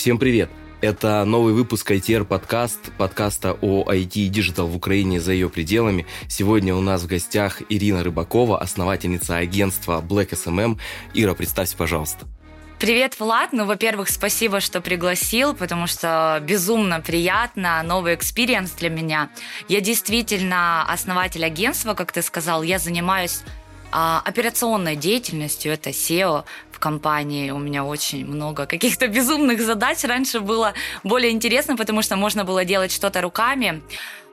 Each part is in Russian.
Всем привет! Это новый выпуск ITR подкаст, подкаста о IT и Digital в Украине за ее пределами. Сегодня у нас в гостях Ирина Рыбакова, основательница агентства Black SMM. Ира, представься, пожалуйста. Привет, Влад. Ну, во-первых, спасибо, что пригласил, потому что безумно приятно, новый experience для меня. Я действительно основатель агентства, как ты сказал. Я занимаюсь а, операционной деятельностью, это CEO компании. У меня очень много каких-то безумных задач. Раньше было более интересно, потому что можно было делать что-то руками.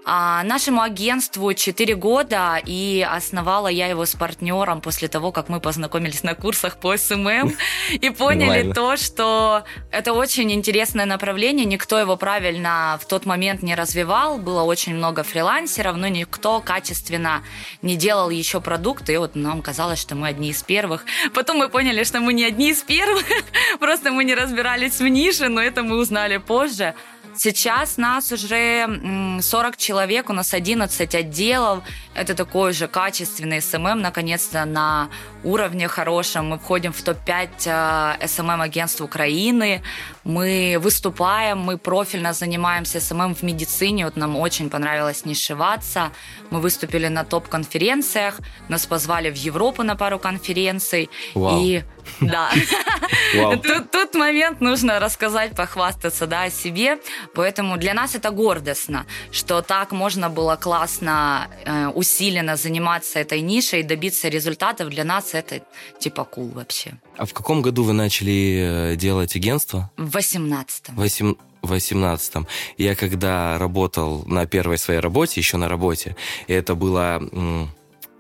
А, нашему агентству 4 года, и основала я его с партнером после того, как мы познакомились на курсах по SMM и поняли то, что это очень интересное направление, никто его правильно в тот момент не развивал, было очень много фрилансеров, но никто качественно не делал еще продукты, и вот нам казалось, что мы одни из первых. Потом мы поняли, что мы не одни из первых, просто мы не разбирались в нише, но это мы узнали позже. Сейчас нас уже 40 человек, у нас 11 отделов. Это такой же качественный SMM, наконец-то на уровне хорошем. Мы входим в топ-5 SMM-агентств Украины. Мы выступаем, мы профильно занимаемся SMM в медицине. Вот нам очень понравилось нишеваться. Мы выступили на топ-конференциях. Нас позвали в Европу на пару конференций. Вау. И да. Тут, тут момент нужно рассказать, похвастаться да, о себе. Поэтому для нас это гордостно, что так можно было классно, э, усиленно заниматься этой нишей и добиться результатов. Для нас это типа кул cool вообще. А в каком году вы начали э, делать агентство? В 18-м. Восемь... 18-м. Я когда работал на первой своей работе, еще на работе, и это было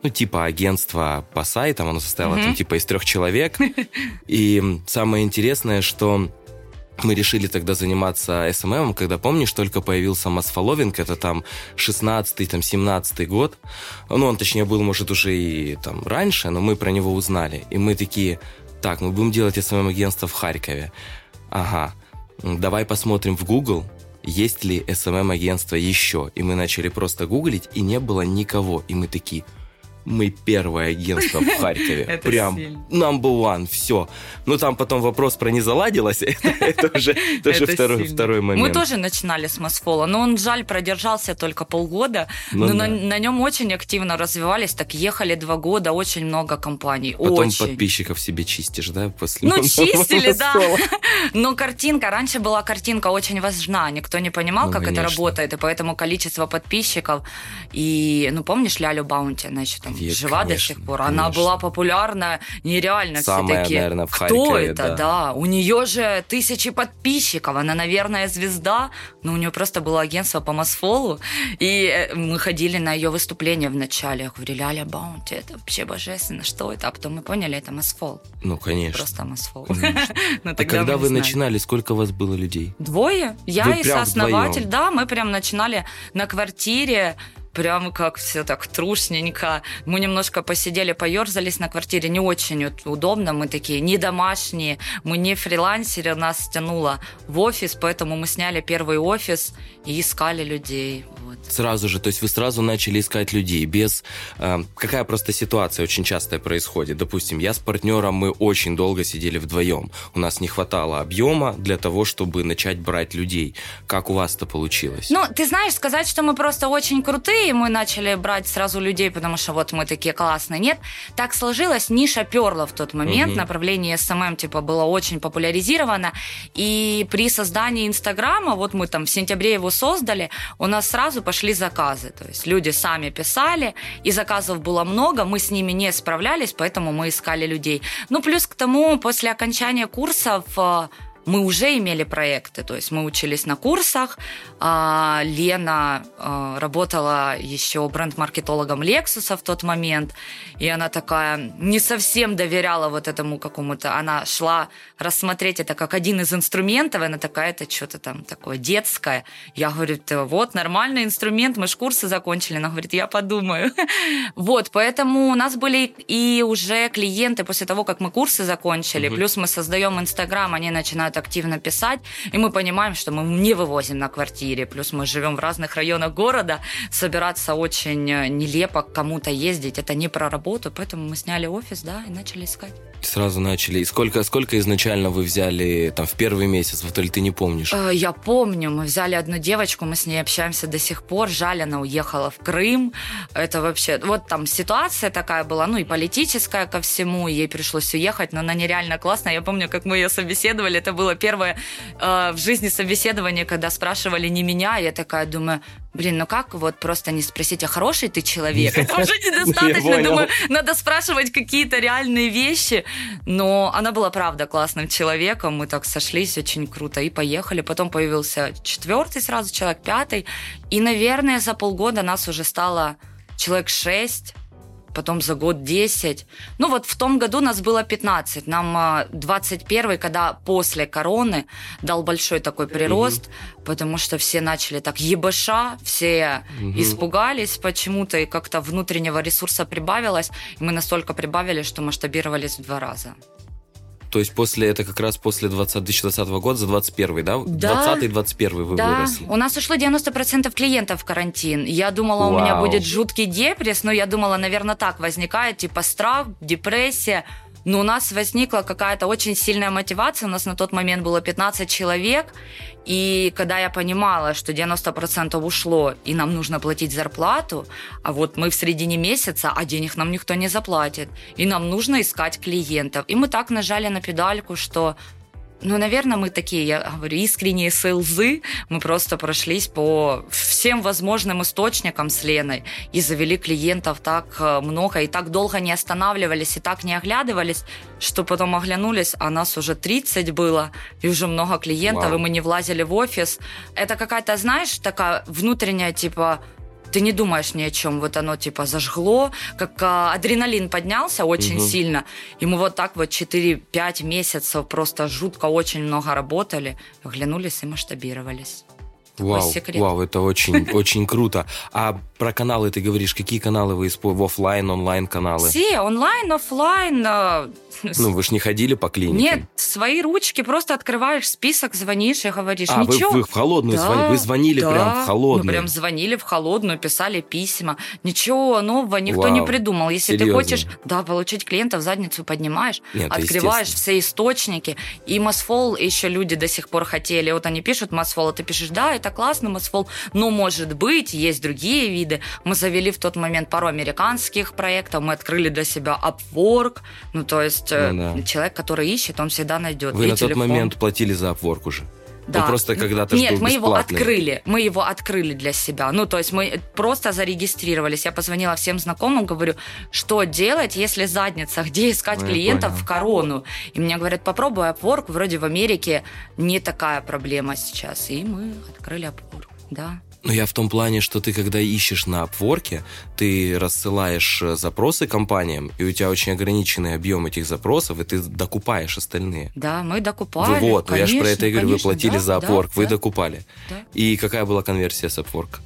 ну, типа агентство по сайтам, оно состояло mm-hmm. там типа из трех человек. И самое интересное, что мы решили тогда заниматься SMM, когда, помнишь, только появился массфолловинг, это там 16-й, там 17-й год. Ну, он, точнее, был, может, уже и там раньше, но мы про него узнали. И мы такие, так, мы будем делать СММ-агентство в Харькове. Ага, давай посмотрим в Google, есть ли СММ-агентство еще. И мы начали просто гуглить, и не было никого. И мы такие, мы первое агентство в Харькове. Это Прям number one, все. Ну, там потом вопрос про не заладилось, это уже второй момент. Мы тоже начинали с Мосфола, но он, жаль, продержался только полгода, Ну но на нем очень активно развивались, так ехали два года, очень много компаний, Потом подписчиков себе чистишь, да, после Ну, чистили, да. Но картинка, раньше была картинка очень важна, никто не понимал, Ну, как это работает, и поэтому количество подписчиков, и, ну, помнишь Лялю Баунти, она еще там Е- жива до конечно, сих пор, она конечно. была популярна нереально, Самая, все такие, наверное, в кто Харькове, это, да. да, у нее же тысячи подписчиков, она, наверное, звезда, но у нее просто было агентство по mass follow у, и э, мы ходили на ее выступление в начале, я говорю, Ляля Баунти, это вообще божественно, что это, а потом мы поняли, это mass follow, Ну, конечно. просто mass follow. А когда вы начинали, сколько у вас было людей? Двое. Я и сооснователь. Да, мы прям начинали на квартире прям как все так трушненько. Мы немножко посидели, поерзались на квартире. Не очень удобно. Мы такие не домашние, мы не фрилансеры. Нас тянуло в офис, поэтому мы сняли первый офис и искали людей. Вот. Сразу же, то есть вы сразу начали искать людей без... э, какая просто ситуация очень часто происходит? Допустим, я с партнером, мы очень долго сидели вдвоем. У нас не хватало объема для того, чтобы начать брать людей. Как у вас это получилось? Ну, ты знаешь, сказать, что мы просто очень крутые, мы начали брать сразу людей, потому что вот мы такие классные. Нет, так сложилось, ниша перла в тот момент, Мгм. направление SMM типа было очень популяризировано, и при создании Инстаграма, вот мы там в сентябре его создали, у нас сразу пошли заказы, то есть люди сами писали, и заказов было много, мы с ними не справлялись, поэтому мы искали людей. Ну, плюс к тому, после окончания курсов э, мы уже имели проекты, то есть мы учились на курсах. А, Лена а, работала еще бренд-маркетологом Лексуса в тот момент, и она такая не совсем доверяла вот этому какому-то. Она шла рассмотреть это как один из инструментов, и она такая, это что-то там такое детское. Я говорю, «Да вот нормальный инструмент, мы ж курсы закончили. Она говорит, я подумаю. Вот, поэтому у нас были и уже клиенты после того, как мы курсы закончили, плюс мы создаем Инстаграм, они начинают начинают активно писать, и мы понимаем, что мы не вывозим на квартире, плюс мы живем в разных районах города, собираться очень э, нелепо к кому-то ездить, это не про работу, поэтому мы сняли офис, да, и начали искать. Сразу начали. И сколько, сколько изначально вы взяли там в первый месяц, вот или ты не помнишь? Э, я помню, мы взяли одну девочку, мы с ней общаемся до сих пор, жаль, она уехала в Крым, это вообще, вот там ситуация такая была, ну и политическая ко всему, ей пришлось уехать, но она нереально классная, я помню, как мы ее собеседовали, это было первое э, в жизни собеседование, когда спрашивали не меня, я такая думаю, блин, ну как вот просто не спросить, а хороший ты человек? Это уже недостаточно. Думаю, надо спрашивать какие-то реальные вещи. Но она была, правда, классным человеком. Мы так сошлись очень круто и поехали. Потом появился четвертый сразу человек, пятый. И, наверное, за полгода нас уже стало человек шесть потом за год 10. Ну вот в том году нас было 15, нам 21 а, когда после короны дал большой такой прирост, угу. потому что все начали так ебаша, все угу. испугались почему-то, и как-то внутреннего ресурса прибавилось, и мы настолько прибавили, что масштабировались в два раза. То есть после, это как раз после 20, 2020 года, за 21 да? Да. 20-21 вы да. выросли. У нас ушло 90% клиентов в карантин. Я думала, Вау. у меня будет жуткий депресс, но я думала, наверное, так возникает, типа страх, депрессия. Но у нас возникла какая-то очень сильная мотивация. У нас на тот момент было 15 человек. И когда я понимала, что 90% ушло, и нам нужно платить зарплату, а вот мы в середине месяца, а денег нам никто не заплатит, и нам нужно искать клиентов. И мы так нажали на педальку, что ну, наверное, мы такие, я говорю, искренние селзы. Мы просто прошлись по всем возможным источникам с Леной и завели клиентов так э, много, и так долго не останавливались, и так не оглядывались, что потом оглянулись, а нас уже 30 было, и уже много клиентов, Вау. и мы не влазили в офис. Это какая-то, знаешь, такая внутренняя, типа, ты не думаешь ни о чем. Вот оно типа зажгло, как а, адреналин поднялся очень угу. сильно. И мы вот так вот 4-5 месяцев просто жутко очень много работали, оглянулись и масштабировались. Вау, вау, это очень, очень круто. А про каналы ты говоришь, какие каналы вы используете? Офлайн, онлайн каналы? Все, онлайн, офлайн. Э, ну, вы же не ходили по клинике? Нет, свои ручки, просто открываешь список, звонишь и говоришь, а, ничего. Вы, вы в холодную да, звонили? Вы звонили да, прям в холодную? Мы прям звонили в холодную, писали письма. Ничего нового никто Вау, не придумал. Если серьезно? ты хочешь, да, получить клиента, в задницу поднимаешь, Нет, открываешь все источники. И Мосфол еще люди до сих пор хотели. Вот они пишут Мосфол, а ты пишешь, да, это классно, Мосфол, но может быть, есть другие виды. Мы завели в тот момент пару американских проектов, мы открыли для себя Upwork, ну то есть э, ну, да. человек, который ищет, он всегда найдет. Вы и на телефон. тот момент платили за Upwork уже? Да. Он просто когда-то Нет, мы его открыли. Мы его открыли для себя. Ну, то есть мы просто зарегистрировались. Я позвонила всем знакомым, говорю, что делать, если задница, где искать ну, клиентов в корону. И мне говорят, попробуй Upwork, вроде в Америке не такая проблема сейчас. И мы открыли Upwork, да. Но я в том плане, что ты, когда ищешь на Upwork, ты рассылаешь э, запросы компаниям, и у тебя очень ограниченный объем этих запросов, и ты докупаешь остальные. Да, мы докупали. Вы, вот, конечно, я же про это и говорю, вы платили да, за Upwork, да, вы да. докупали. Да. И какая была конверсия с Upwork?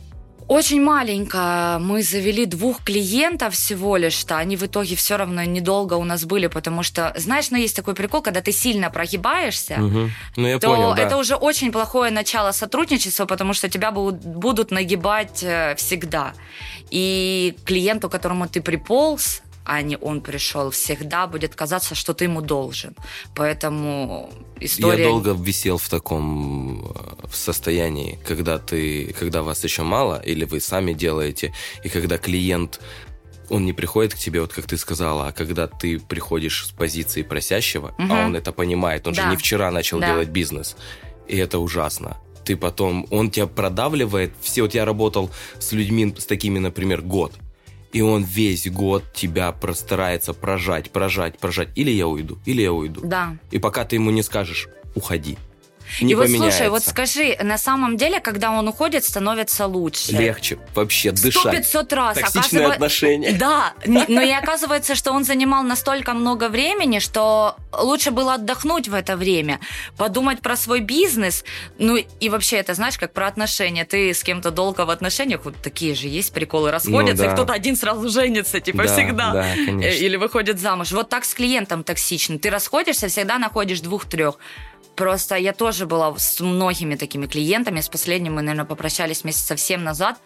Очень маленько. Мы завели двух клиентов всего лишь, что они в итоге все равно недолго у нас были, потому что, знаешь, ну есть такой прикол, когда ты сильно прогибаешься, угу. ну, я то понял, да. это уже очень плохое начало сотрудничества, потому что тебя будут нагибать э, всегда. И клиенту, которому ты приполз, а не он пришел, всегда будет казаться, что ты ему должен. Поэтому история... Я долго висел в таком э, состоянии, когда ты, когда вас еще мало, или вы сами делаете, и когда клиент он не приходит к тебе, вот как ты сказала, а когда ты приходишь с позиции просящего, угу. а он это понимает, он да. же не вчера начал да. делать бизнес, и это ужасно. Ты потом, он тебя продавливает. Все, вот я работал с людьми, с такими, например, год и он весь год тебя простарается прожать, прожать, прожать. Или я уйду, или я уйду. Да. И пока ты ему не скажешь, уходи не и вот поменяется. слушай, вот скажи, на самом деле, когда он уходит, становится лучше. Легче вообще дышать. Сто пятьсот раз. Токсичные Оказыв... отношения. Да, но и оказывается, что он занимал настолько много времени, что лучше было отдохнуть в это время, подумать про свой бизнес. Ну и вообще, это знаешь, как про отношения. Ты с кем-то долго в отношениях, вот такие же есть приколы, расходятся, ну, да. и кто-то один сразу женится, типа да, всегда. Да, конечно. Или выходит замуж. Вот так с клиентом токсично. Ты расходишься, всегда находишь двух-трех. Просто я тоже была с многими такими клиентами. С последним мы, наверное, попрощались месяца семь назад.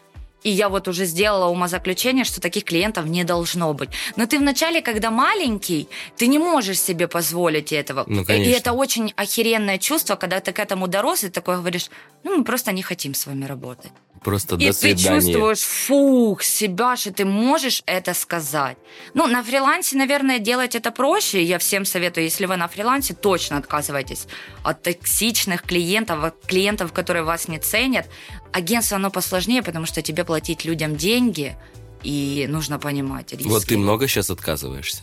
И я вот уже сделала умозаключение, что таких клиентов не должно быть. Но ты вначале, когда маленький, ты не можешь себе позволить этого. Ну, и конечно. это очень охеренное чувство, когда ты к этому дорос, и такой говоришь, ну, мы просто не хотим с вами работать. Просто И до ты свидания. чувствуешь, фух, себя, что ты можешь это сказать. Ну, на фрилансе, наверное, делать это проще. Я всем советую, если вы на фрилансе, точно отказывайтесь от токсичных клиентов, от клиентов, которые вас не ценят. Агентство, оно посложнее, потому что тебе платить людям деньги, и нужно понимать риски. Вот ты много сейчас отказываешься?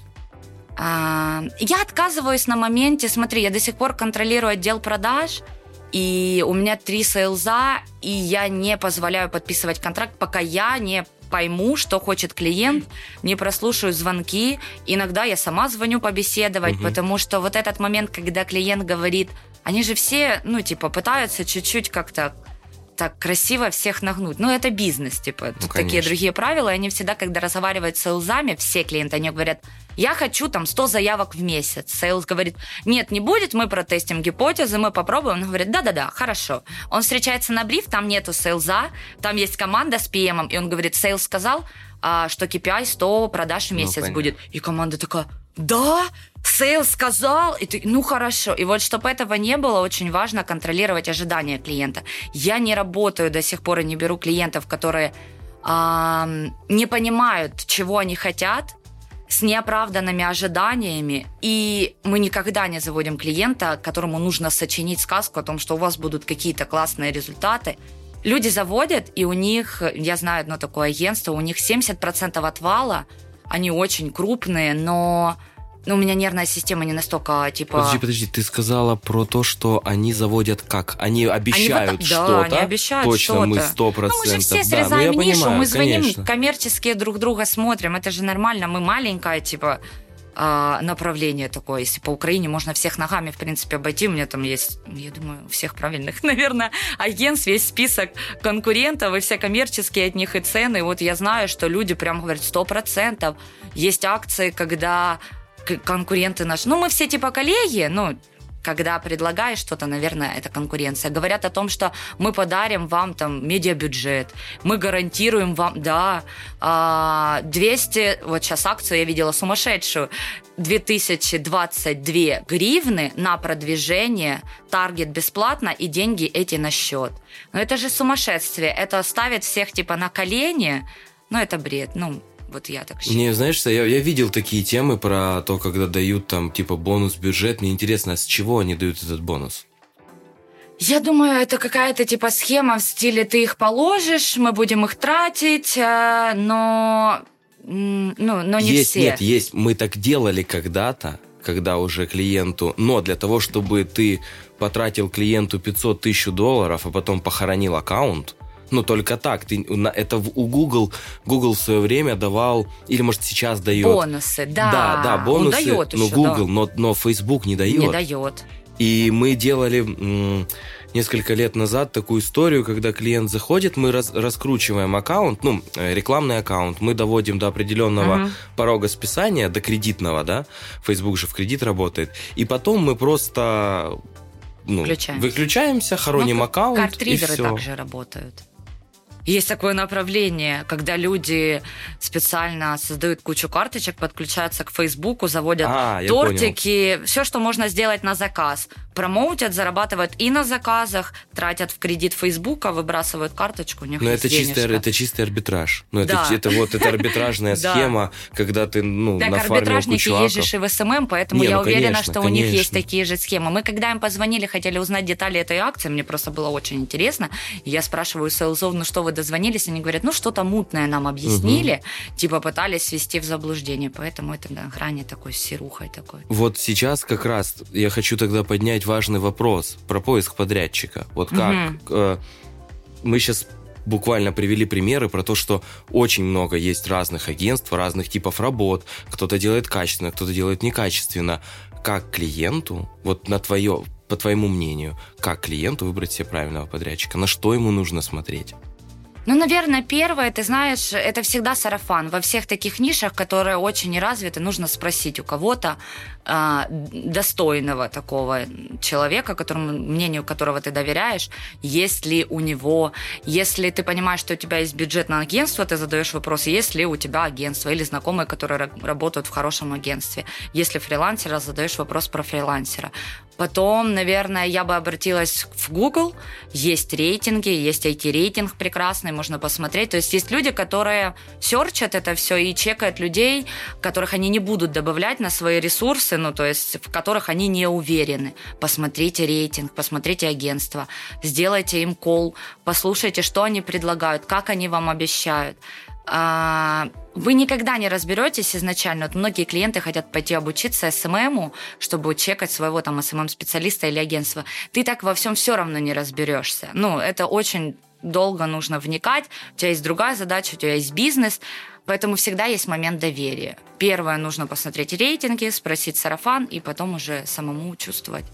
А, Я отказываюсь на моменте. Смотри, я до сих пор контролирую отдел продаж, и у меня три сейлза, и я не позволяю подписывать контракт, пока я не пойму, что хочет клиент, не прослушаю звонки. Иногда я сама звоню побеседовать, Мгм. потому что вот этот момент, когда клиент говорит, они же все, ну, типа, пытаются чуть-чуть как-то так красиво всех нагнуть. Ну, это бизнес, типа, тут такие конечно. другие правила, и они всегда, когда разговаривают с sales ами, все клиенты, они говорят, я хочу там 100 заявок в месяц. Sales говорит, нет, не будет, мы протестим гипотезы, мы попробуем. Он говорит, да-да-да, хорошо. Он встречается на бриф, там нету sales а, там есть команда с PM, и он говорит, sales сказал, а, что KPI 100 продаж в Ну, месяц понятно. будет. И команда такая, да, sales сказал, и ты, ну хорошо. И вот чтобы этого не было, очень важно контролировать ожидания клиента. Я не работаю до сих пор и не беру клиентов, которые ам, не понимают, чего они хотят, с неоправданными ожиданиями, и мы никогда не заводим клиента, которому нужно сочинить сказку о том, что у вас будут какие-то классные результаты. Люди заводят, и у них, я знаю одно такое агентство, у них 70% отвала, они очень крупные, но ну, у меня нервная система не настолько, типа... Подожди, подожди, ты сказала про то, что они заводят как? Они обещают вот- что-то. Да, они обещают Точно, что-то. мы сто Ну, процентов. мы же все да, срезаем ну, я нишу, понимаю, мы звоним конечно. коммерческие друг друга смотрим, это же нормально, мы маленькое, типа, а, направление такое. Если по Украине можно всех ногами, в принципе, обойти, у меня там есть, я думаю, у всех правильных, наверное, агентств, весь список конкурентов, и все коммерческие от них и цены. И вот я знаю, что люди прям говорят, сто процентов. Есть акции, когда конкуренты наши, ну, мы все типа коллеги, ну, когда предлагаешь что-то, наверное, это конкуренция. Говорят о том, что мы подарим вам там медиабюджет, мы гарантируем вам, да, а, 200, вот сейчас акцию я видела сумасшедшую, 2022 гривны на продвижение, таргет бесплатно и деньги эти на счет. Но это же сумасшествие, это ставит всех типа на колени, ну это бред, ну вот я так считаю. Не, знаешь, что, я, я видел такие темы про то, когда дают там типа бонус бюджет. Мне интересно, а с чего они дают этот бонус? Я думаю, это какая-то типа схема в стиле ты их положишь, мы будем их тратить, э, но, ну, но не есть, все. нет, есть. Мы так делали когда-то, когда уже клиенту, но для того, чтобы ты потратил клиенту 500 тысяч долларов, а потом похоронил аккаунт, ну, только так. Ты, на- это в- у Google, Google в свое время давал, или, может, сейчас дает. Бонусы, да. Да, да, бонусы. Он дает ну, еще, Google, да. но, но Facebook не дает. Не дает. И мы делали несколько лет назад такую историю, когда клиент заходит, мы раз- раскручиваем аккаунт, ну, э, рекламный аккаунт, мы доводим до определенного Мгм. порога списания, до кредитного, да, Facebook же в кредит работает, и потом мы просто ну, Включаемся. выключаемся, хороним Ну, аккаунт, и Картридеры все. также работают. Есть такое направление, когда люди специально создают кучу карточек, подключаются к Фейсбуку, заводят А, тортики, все, что можно сделать на заказ. Промоутят, зарабатывают и на заказах, тратят в кредит Фейсбука, выбрасывают карточку, у них Но это чистый, это чистый арбитраж. Ну, это, Да. это вот это арбитражная схема, когда ты, ну, Так, арбитражники же и в SMM, поэтому Не, я ну, уверена, конечно, что у них есть такие же схемы. Мы, когда им позвонили, хотели узнать детали этой акции, мне просто было очень интересно. Я спрашиваю sales ов, ну что вы дозвонились? Они говорят, ну что-то мутное нам объяснили, типа пытались свести в заблуждение, поэтому это на грани такой с серухой такой. Вот сейчас как раз я хочу тогда поднять важный вопрос про поиск подрядчика. Вот как э, мы сейчас буквально привели примеры про то, что очень много есть разных агентств, разных типов работ. Кто-то делает качественно, кто-то делает некачественно. Как клиенту, вот на твое, по твоему мнению, как клиенту выбрать себе правильного подрядчика? На что ему нужно смотреть? Ну, наверное, первое, ты знаешь, это всегда сарафан. Во всех таких нишах, которые очень развиты, нужно спросить у кого-то э, достойного такого человека, которому, мнению которого ты доверяешь, есть ли у него, если ты понимаешь, что у тебя есть бюджет на агентство, ты задаешь вопрос, есть ли у тебя агентство или знакомые, которые работают в хорошем агентстве. Если фрилансера, задаешь вопрос про фрилансера. Потом, наверное, я бы обратилась в Google. Есть рейтинги, есть IT-рейтинг прекрасный, можно посмотреть. То есть есть люди, которые серчат это все и чекают людей, которых они не будут добавлять на свои ресурсы, ну, то есть в которых они не уверены. Посмотрите рейтинг, посмотрите агентство, сделайте им call, послушайте, что они предлагают, как они вам обещают. А, вы никогда не разберетесь изначально. Вот многие клиенты хотят пойти обучиться SMM у, чтобы чекать своего там SMM -специалиста или агентства. Ты так во всем все равно не разберешься. Ну, это очень долго нужно вникать. У тебя есть другая задача, у тебя есть бизнес. Поэтому всегда есть момент доверия. Первое, нужно посмотреть рейтинги, спросить сарафан, и потом уже самому чувствовать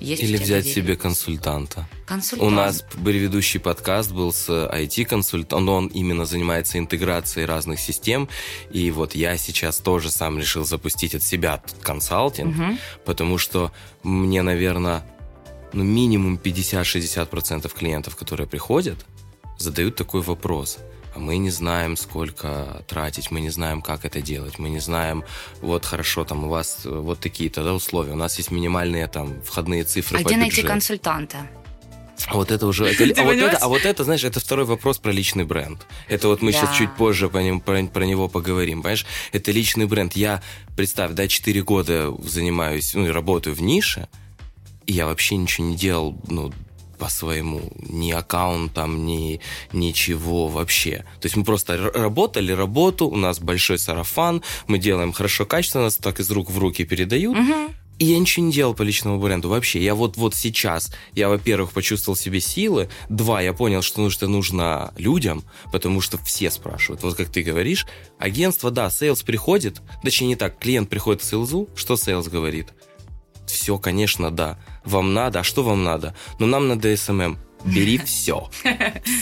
есть Или взять доверие. себе консультанта. Консультант. У нас предыдущий подкаст был с IT-консультантом, он именно занимается интеграцией разных систем, и вот я сейчас тоже сам решил запустить от себя консалтинг, угу. потому что мне, наверное, ну, минимум 50-60% клиентов, которые приходят, задают такой вопрос – а мы не знаем, сколько тратить, мы не знаем, как это делать, мы не знаем, вот хорошо, там у вас вот такие-то да, условия, у нас есть минимальные там входные цифры а по где бюджету. найти консультанта? А вот это уже, это, а, вот это, а вот это, знаешь, это второй вопрос про личный бренд. Это вот мы да. сейчас чуть позже по ним, про, про него поговорим, понимаешь? Это личный бренд. Я, представь, да, 4 года занимаюсь, ну, работаю в нише, я вообще ничего не делал, ну, по своему, ни аккаунтам, ни ничего вообще. То есть мы просто работали работу, у нас большой сарафан, мы делаем хорошо качественно, нас так из рук в руки передают. Угу. И я ничего не делал по личному бренду вообще. Я вот, вот сейчас, я, во-первых, почувствовал в себе силы. Два, я понял, что нужно, нужно людям, потому что все спрашивают. Вот как ты говоришь, агентство, да, sales приходит, точнее не так, клиент приходит к sales у, что sales говорит? Все, конечно, да вам надо, а что вам надо? Ну, нам надо SMM. Бери все.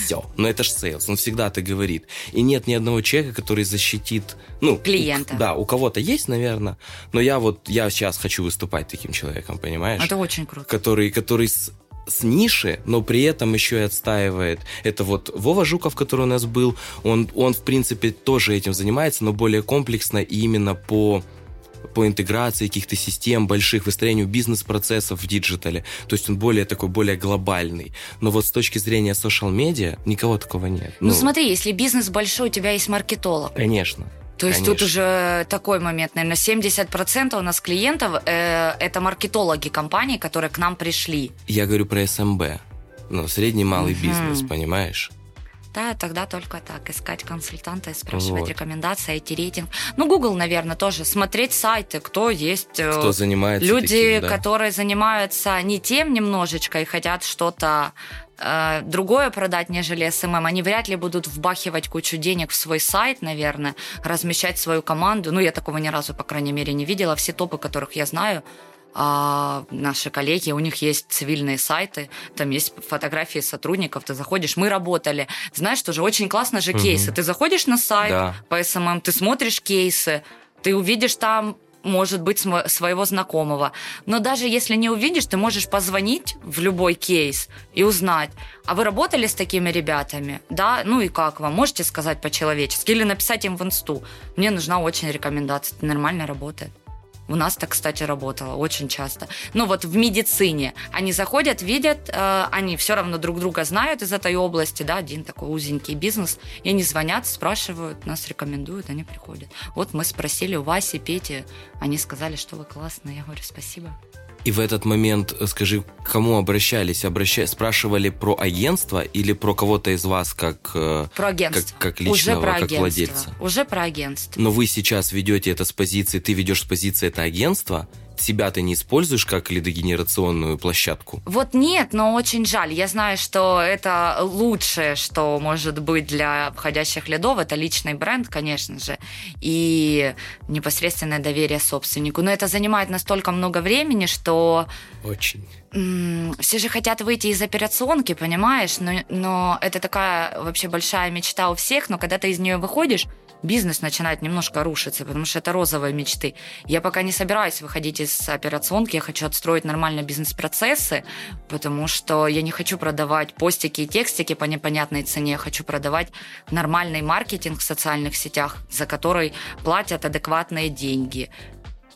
Все. Но это же sales, он всегда это говорит. И нет ни одного человека, который защитит... Ну, Клиента. У, да, у кого-то есть, наверное, но я вот, я сейчас хочу выступать таким человеком, понимаешь? Это очень круто. Который, который с, с ниши, но при этом еще и отстаивает. Это вот Вова Жуков, который у нас был, он, он в принципе тоже этим занимается, но более комплексно и именно по по интеграции каких-то систем больших, выстроению бизнес-процессов в digital е. То есть он более такой, более глобальный. Но вот с точки зрения social media никого такого нет. Ну, ну смотри, если бизнес большой, у тебя есть маркетолог. Конечно. То есть Конечно. тут уже такой момент, наверное, 70% у нас клиентов э, это маркетологи компаний, которые к нам пришли. Я говорю про СМБ, ну, средний малый угу. бизнес, понимаешь? Да, тогда только так, искать консультанта, спрашивать вот. рекомендации, IT-рейтинг. Ну, Google, наверное, тоже. Смотреть сайты, кто есть. Э, кто занимается Люди, таким, да. которые занимаются не тем немножечко и хотят что-то э, другое продать, нежели SMM, они вряд ли будут вбахивать кучу денег в свой сайт, наверное, размещать свою команду. Ну, я такого ни разу, по крайней мере, не видела. Все топы, которых я знаю, а наши коллеги, у них есть цивильные сайты, там есть фотографии сотрудников, ты заходишь, мы работали. Знаешь, тоже очень классно же кейсы. Угу. Ты заходишь на сайт да. по SMM, ты смотришь кейсы, ты увидишь там может быть, своего знакомого. Но даже если не увидишь, ты можешь позвонить в любой кейс и узнать, а вы работали с такими ребятами? Да? Ну и как вам? Можете сказать по-человечески? Или написать им в инсту. Мне нужна очень рекомендация. Это нормально работает. У нас так, кстати, работало очень часто. Ну вот в медицине они заходят, видят, э, они все равно друг друга знают из этой области, да, один такой узенький бизнес, и они звонят, спрашивают, нас рекомендуют, они приходят. Вот мы спросили у Васи, Пети, они сказали, что вы классные. Я говорю, спасибо. И в этот момент, э, скажи, к кому обращались? Обращали, спрашивали про агентство или про кого-то из вас как, э, про агентство. как, как личного, Уже про как агентство. владельца? Уже про агентство. Но вы сейчас ведете это с позиции, ты ведешь с позиции это агентство, себя ты не используешь как лидогенерационную площадку? Вот нет, но очень жаль. Я знаю, что это лучшее, что может быть для входящих лидов. Это личный бренд, конечно же, и непосредственное доверие собственнику. Но это занимает настолько много времени, что... Очень все же хотят выйти из операционки, понимаешь? Но, но это такая вообще большая мечта у всех, но когда ты из нее выходишь, бизнес начинает немножко рушиться, потому что это розовые мечты. Я пока не собираюсь выходить из операционки, я хочу отстроить нормальные бизнес-процессы, потому что я не хочу продавать постики и текстики по непонятной цене, я хочу продавать нормальный маркетинг в социальных сетях, за который платят адекватные деньги.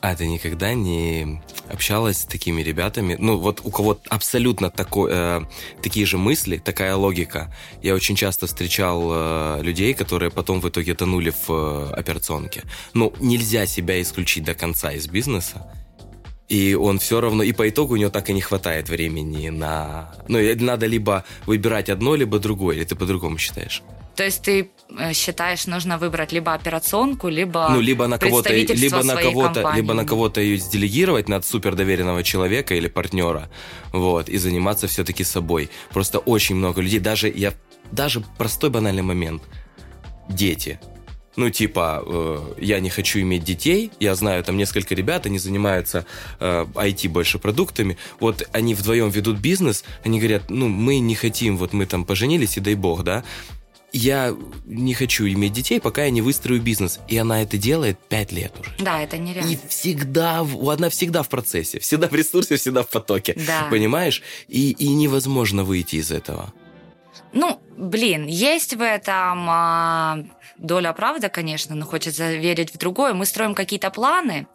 А ты никогда не общалась с такими ребятами? Ну, вот у кого абсолютно такой, э, такие же мысли, такая логика. Я очень часто встречал э, людей, которые потом в итоге тонули в э, операционке. Ну, нельзя себя исключить до конца из бизнеса. И он все равно, и по итогу у него так и не хватает времени на... Ну, надо либо выбирать одно, либо другое, или ты по-другому считаешь? То есть ты э, считаешь, нужно выбрать либо операционку, либо ну либо на кого-то, либо на кого-то, либо на кого-то ее сделегировать над супердоверенного человека или партнера, вот и заниматься все-таки собой. Просто очень много людей, даже я, даже простой банальный момент, дети. Ну, типа, э, я не хочу иметь детей, я знаю там несколько ребят, они занимаются э, IT больше продуктами, вот они вдвоем ведут бизнес, они говорят, ну, мы не хотим, вот мы там поженились, и дай бог, да, я не хочу иметь детей, пока я не выстрою бизнес. И она это делает пять лет уже. Да, это нереально. И всегда, она всегда в процессе, всегда в ресурсе, всегда в потоке. Да. Понимаешь? И, и невозможно выйти из этого. Ну, блин, есть в этом а, доля правды, конечно, но хочется верить в другое. Мы строим какие-то планы,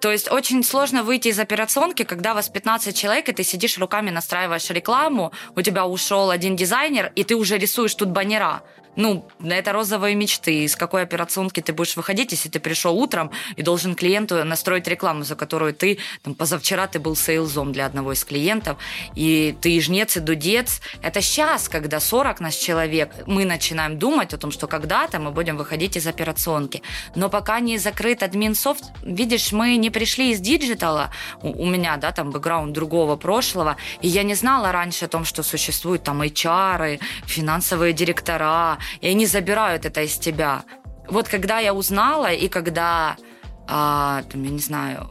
то есть очень сложно выйти из операционки, когда вас 15 человек, и ты сидишь руками настраиваешь рекламу, у тебя ушел один дизайнер, и ты уже рисуешь тут баннера ну, это розовые мечты. Из какой операционки ты будешь выходить, если ты пришел утром и должен клиенту настроить рекламу, за которую ты, там, позавчера ты был sales ом для одного из клиентов, и ты и жнец, и дудец. Это сейчас, когда 40 нас человек, мы начинаем думать о том, что когда-то мы будем выходить из операционки. Но пока не закрыт админ софт, видишь, мы не пришли из digital а, у, у меня, да, там, бэкграунд другого прошлого, и я не знала раньше о том, что существуют там HR, финансовые директора, и они забирают это из тебя. Вот когда я узнала, и когда, а, там, я не знаю,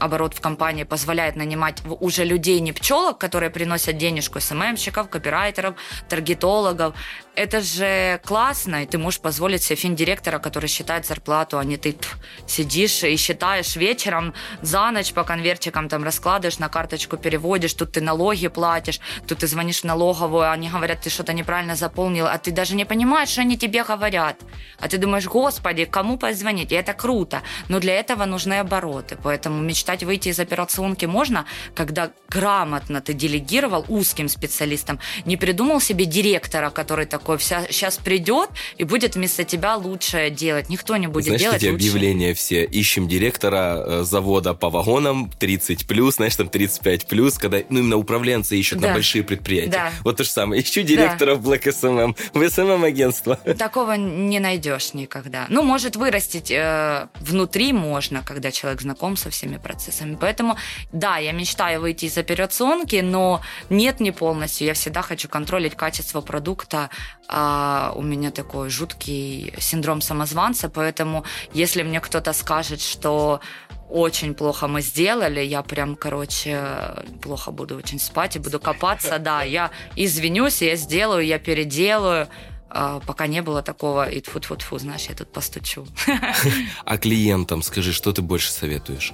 оборот в компании позволяет нанимать уже людей, не пчелок, которые приносят денежку, СММщиков, копирайтеров, таргетологов. Это же классно, и ты можешь позволить себе финдиректора, который считает зарплату, а не ты пф, сидишь и считаешь вечером за ночь по конвертикам там раскладываешь, на карточку переводишь, тут ты налоги платишь, тут ты звонишь в налоговую, они говорят, ты что-то неправильно заполнил, а ты даже не понимаешь, что они тебе говорят. А ты думаешь, господи, кому позвонить? И это круто. Но для этого нужны обороты. Поэтому мечтать выйти из операционки можно, когда грамотно ты делегировал узким специалистам, не придумал себе директора, который такой такой, вся, сейчас придет и будет вместо тебя лучше делать. Никто не будет знаешь, делать эти лучше. объявления все. Ищем директора э, завода по вагонам 30 плюс, знаешь, там 35 плюс, когда ну, именно управленцы ищут да. на большие предприятия. Да. Вот то же самое. Ищу директора да. в Black SMM, в SMM агентство. Такого не найдешь никогда. Ну, может вырастить э, внутри можно, когда человек знаком со всеми процессами. Поэтому, да, я мечтаю выйти из операционки, но нет не полностью. Я всегда хочу контролить качество продукта, а у меня такой жуткий синдром самозванца, поэтому если мне кто-то скажет, что очень плохо мы сделали, я прям, короче, плохо буду очень спать и буду копаться, да, я извинюсь, я сделаю, я переделаю, а, пока не было такого, и тфу-тфу-тфу, знаешь, я тут постучу. А клиентам скажи, что ты больше советуешь?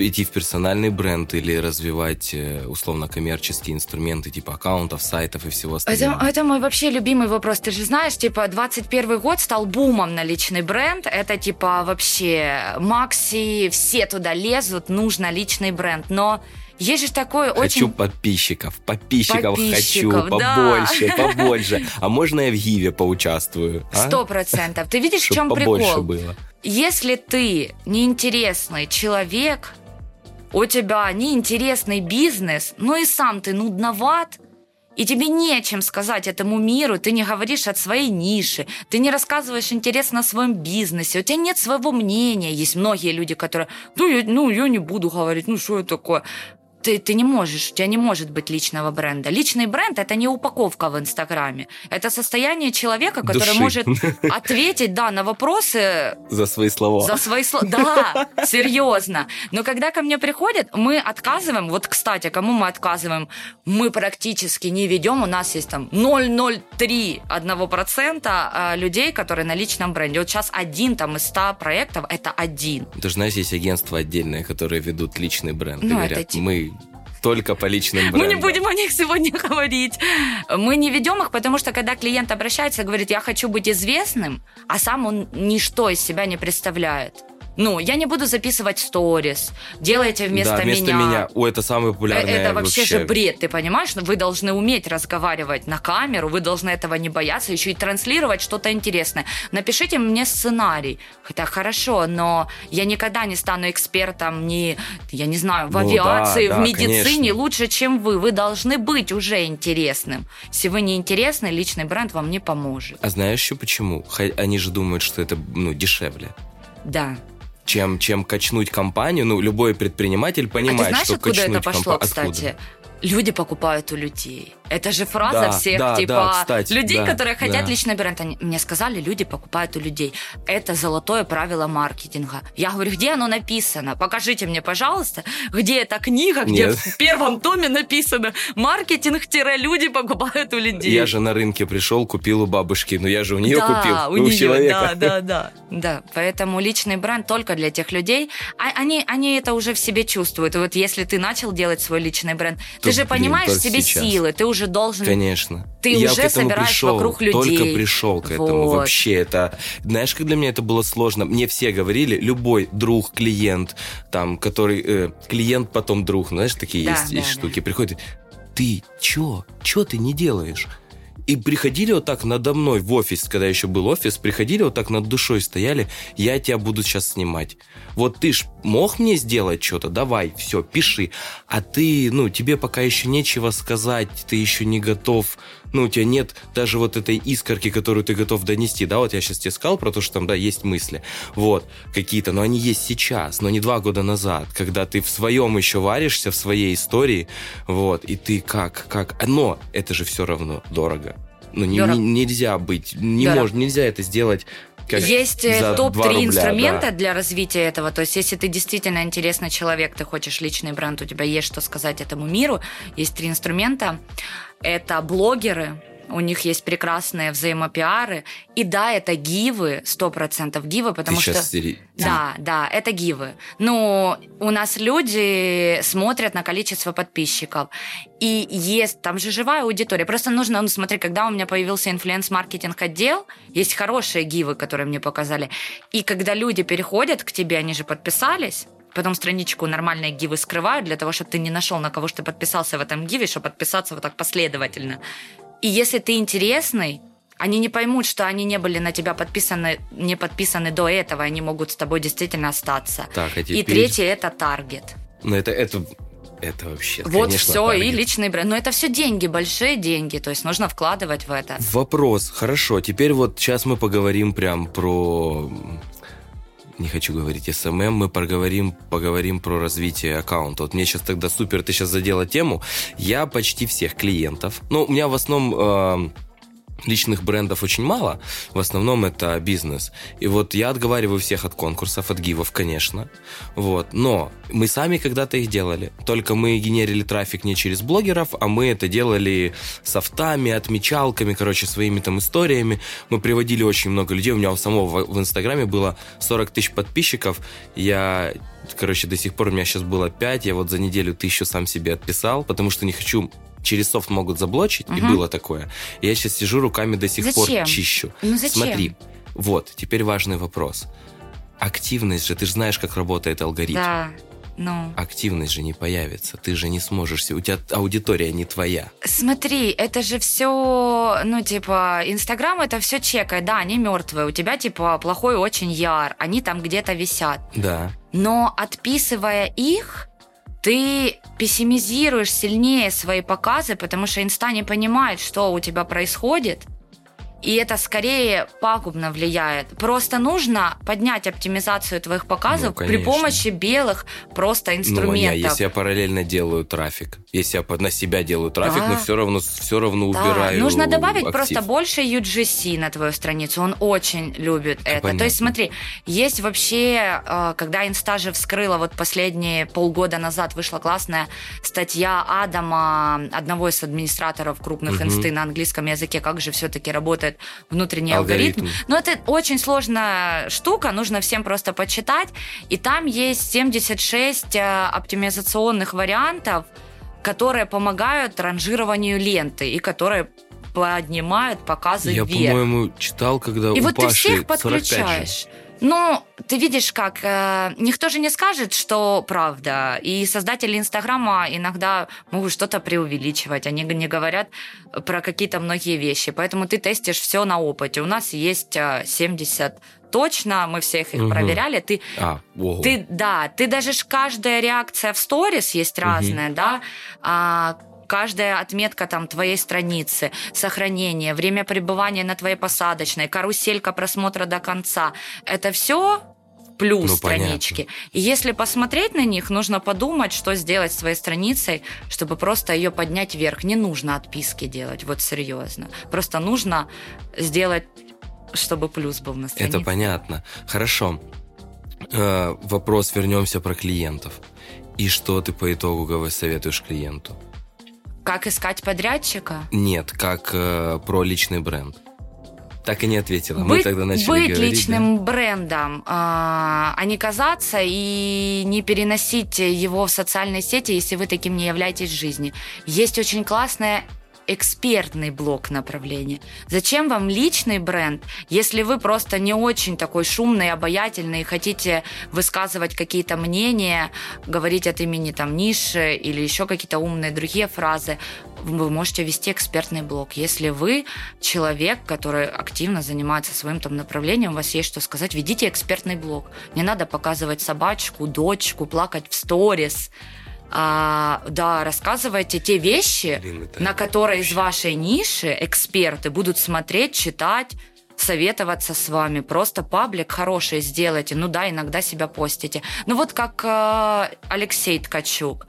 Идти в персональный бренд или развивать э, условно-коммерческие инструменты типа аккаунтов, сайтов и всего остального? Это, это мой вообще любимый вопрос. Ты же знаешь, типа, 21 год стал бумом на личный бренд. Это типа вообще Макси, все туда лезут, нужно личный бренд. Но есть же такое хочу очень... Хочу подписчиков, подписчиков, подписчиков хочу, да. побольше, побольше. А можно я в Гиве поучаствую? А? Сто процентов. Ты видишь, в чем прикол? было. Если ты неинтересный человек, у тебя неинтересный бизнес, ну и сам ты нудноват, и тебе нечем сказать этому миру, ты не говоришь от своей ниши, ты не рассказываешь интересно о своем бизнесе, у тебя нет своего мнения. Есть многие люди, которые, ну, я, ну, я не буду говорить, ну, что это такое ты, ты не можешь, у тебя не может быть личного бренда. Личный бренд это не упаковка в Инстаграме. Это состояние человека, который Души. может ответить, да, на вопросы. За свои слова. За свои слова. Да, серьезно. Но когда ко мне приходят, мы отказываем. Вот, кстати, кому мы отказываем? Мы практически не ведем. У нас есть там 0,03 1% а, людей, которые на личном бренде. Вот сейчас один там из 100 проектов это один. Ты же знаешь, есть агентства отдельные, которые ведут личный бренд. Ну, говорят, это, мы только по личным брендам. Мы не будем о них сегодня говорить. Мы не ведем их, потому что когда клиент обращается и говорит, я хочу быть известным, а сам он ничто из себя не представляет. Ну, я не буду записывать сторис. Делайте вместо, да, вместо меня. меня. О, это самое популярное. Это вообще, вообще же бред, ты понимаешь? Вы должны уметь разговаривать на камеру, вы должны этого не бояться, еще и транслировать что-то интересное. Напишите мне сценарий. Хотя хорошо, но я никогда не стану экспертом ни, я не знаю, в ну, авиации, да, в да, медицине конечно. лучше, чем вы. Вы должны быть уже интересным. Если вы не интересны, личный бренд вам не поможет. А знаешь еще почему? Они же думают, что это ну, дешевле. Да чем, чем качнуть компанию. Ну, любой предприниматель понимает, а ты знаешь, что откуда качнуть это пошло, компа... кстати? Откуда? Люди покупают у людей. Это же фраза да, всех, да, типа, да, кстати, людей, да, которые хотят да. личный бренд. Они мне сказали, люди покупают у людей. Это золотое правило маркетинга. Я говорю, где оно написано? Покажите мне, пожалуйста, где эта книга, где Нет. в первом томе написано маркетинг-люди покупают у людей. Я же на рынке пришел, купил у бабушки, но я же у нее да, купил, у, у нее, человека. Да, да, да. Да, поэтому личный бренд только для тех людей. А, они, они это уже в себе чувствуют. И вот если ты начал делать свой личный бренд, Тут, ты же понимаешь блин, в себе сейчас. силы, ты уже уже должен... Конечно. Ты я уже собираешь пришел, вокруг людей. Только пришел к этому. Вот. Вообще это... Знаешь, как для меня это было сложно? Мне все говорили, любой друг, клиент, там, который... Э, клиент, потом друг, знаешь, такие да, есть, да, есть да. штуки. Приходит, ты чё? Чё ты не делаешь? И приходили вот так надо мной в офис, когда еще был офис, приходили вот так над душой стояли, я тебя буду сейчас снимать. Вот ты ж мог мне сделать что-то, давай, все, пиши. А ты, ну, тебе пока еще нечего сказать, ты еще не готов, ну, у тебя нет даже вот этой искорки, которую ты готов донести, да, вот я сейчас тебе сказал про то, что там, да, есть мысли, вот, какие-то, но они есть сейчас, но не два года назад, когда ты в своем еще варишься, в своей истории, вот, и ты как, как, но это же все равно дорого. Ну, не, не, нельзя быть, не мож, нельзя это сделать есть э, топ-3 инструмента да. для развития этого. То есть, если ты действительно интересный человек, ты хочешь личный бренд, у тебя есть что сказать этому миру, есть три инструмента. Это блогеры, у них есть прекрасные взаимопиары. И да, это гивы, сто процентов гивы, потому Ты что... Сери... Да, да, это гивы. Ну, у нас люди смотрят на количество подписчиков. И есть, там же живая аудитория. Просто нужно, ну, смотри, когда у меня появился инфлюенс-маркетинг отдел, есть хорошие гивы, которые мне показали. И когда люди переходят к тебе, они же подписались, потом страничку нормальные гивы скрывают для того, чтобы ты не нашел, на кого что ты подписался в этом гиве, чтобы подписаться вот так последовательно. И если ты интересный, они не поймут, что они не были на тебя подписаны, не подписаны до этого, они могут с тобой действительно остаться. Так, а теперь... И третье это таргет. Ну это это это вообще. Вот конечно, все, таргет. и личный бренд. Но это все деньги, большие деньги. То есть нужно вкладывать в это. Вопрос. Хорошо. Теперь вот сейчас мы поговорим прям про не хочу говорить SMM, мы поговорим, поговорим про развитие аккаунта. Вот мне сейчас тогда супер, ты сейчас задела тему. Я почти всех клиентов, ну, у меня в основном... Э, личных брендов очень мало, в основном это бизнес. И вот я отговариваю всех от конкурсов, от гивов, конечно. Вот. Но мы сами когда-то их делали. Только мы генерили трафик не через блогеров, а мы это делали софтами, отмечалками, короче, своими там историями. Мы приводили очень много людей. У меня у самого в, Инстаграме было 40 тысяч подписчиков. Я короче, до сих пор у меня сейчас было 5, я вот за неделю тысячу сам себе отписал, потому что не хочу через софт могут заблочить, угу. и было такое. Я сейчас сижу руками до сих зачем? пор чищу. Ну зачем? Смотри, вот, теперь важный вопрос. Активность же, ты же знаешь, как работает алгоритм. Да. Ну. Активность же не появится, ты же не сможешь, у тебя аудитория не твоя. Смотри, это же все, ну, типа, Инстаграм это все чекает, да, они мертвые, у тебя, типа, плохой очень яр, они там где-то висят. Да. Но отписывая их, ты пессимизируешь сильнее свои показы, потому что инста не понимает, что у тебя происходит – и это скорее пагубно влияет. Просто нужно поднять оптимизацию твоих показов ну, при помощи белых просто инструментов. Ну, не, если я параллельно делаю трафик, если я на себя делаю трафик, да. но все равно, все равно да. убираю Нужно добавить актив. просто больше UGC на твою страницу. Он очень любит это. Понятно. То есть смотри, есть вообще, э, когда Инста же вскрыла, вот последние полгода назад вышла классная статья Адама, одного из администраторов крупных угу. инсты на английском языке, как же все-таки работает внутренний алгоритм. алгоритм. Но это очень сложная штука, нужно всем просто почитать. И там есть 76 э, оптимизационных вариантов, которые помогают ранжированию ленты и которые поднимают показы Я, вверх. Я, по-моему, читал, когда и у вот Паши ты всех подключаешь. Ну, ты видишь как, э, никто же не скажет, что правда. И создатели Инстаграма иногда могут что-то преувеличивать. Они не говорят про какие-то многие вещи. Поэтому ты тестишь все на опыте. У нас есть 70 э, точно, мы всех их угу. проверяли. Ты, а, ты, да, ты даже каждая реакция в сторис есть разная, угу. да. А, каждая отметка там твоей страницы, сохранение, время пребывания на твоей посадочной, каруселька просмотра до конца. Это все плюс ну, странички. Понятно. И если посмотреть на них, нужно подумать, что сделать с твоей страницей, чтобы просто ее поднять вверх. Не нужно отписки делать, вот серьезно. Просто нужно сделать, чтобы плюс был на странице. Это понятно. Хорошо. Э, вопрос, вернемся про клиентов. И что ты по итогу советуешь клиенту? Как искать подрядчика? Нет, как э, про личный бренд. Так и не ответила. Быть, Мы тогда начали быть говорить, личным да? брендом, э, а не казаться и не переносить его в социальные сети, если вы таким не являетесь в жизни. Есть очень классная экспертный блок направления. Зачем вам личный бренд, если вы просто не очень такой шумный, обаятельный и хотите высказывать какие-то мнения, говорить от имени там ниши или еще какие-то умные другие фразы, вы можете вести экспертный блог. Если вы человек, который активно занимается своим там направлением, у вас есть что сказать, ведите экспертный блог. Не надо показывать собачку, дочку, плакать в сторис а, да, рассказывайте те вещи, Блин, на которые из вашей ниши эксперты будут смотреть, читать, советоваться с вами. Просто паблик хороший сделайте. Ну да, иногда себя постите. Ну вот как э, Алексей Ткачук.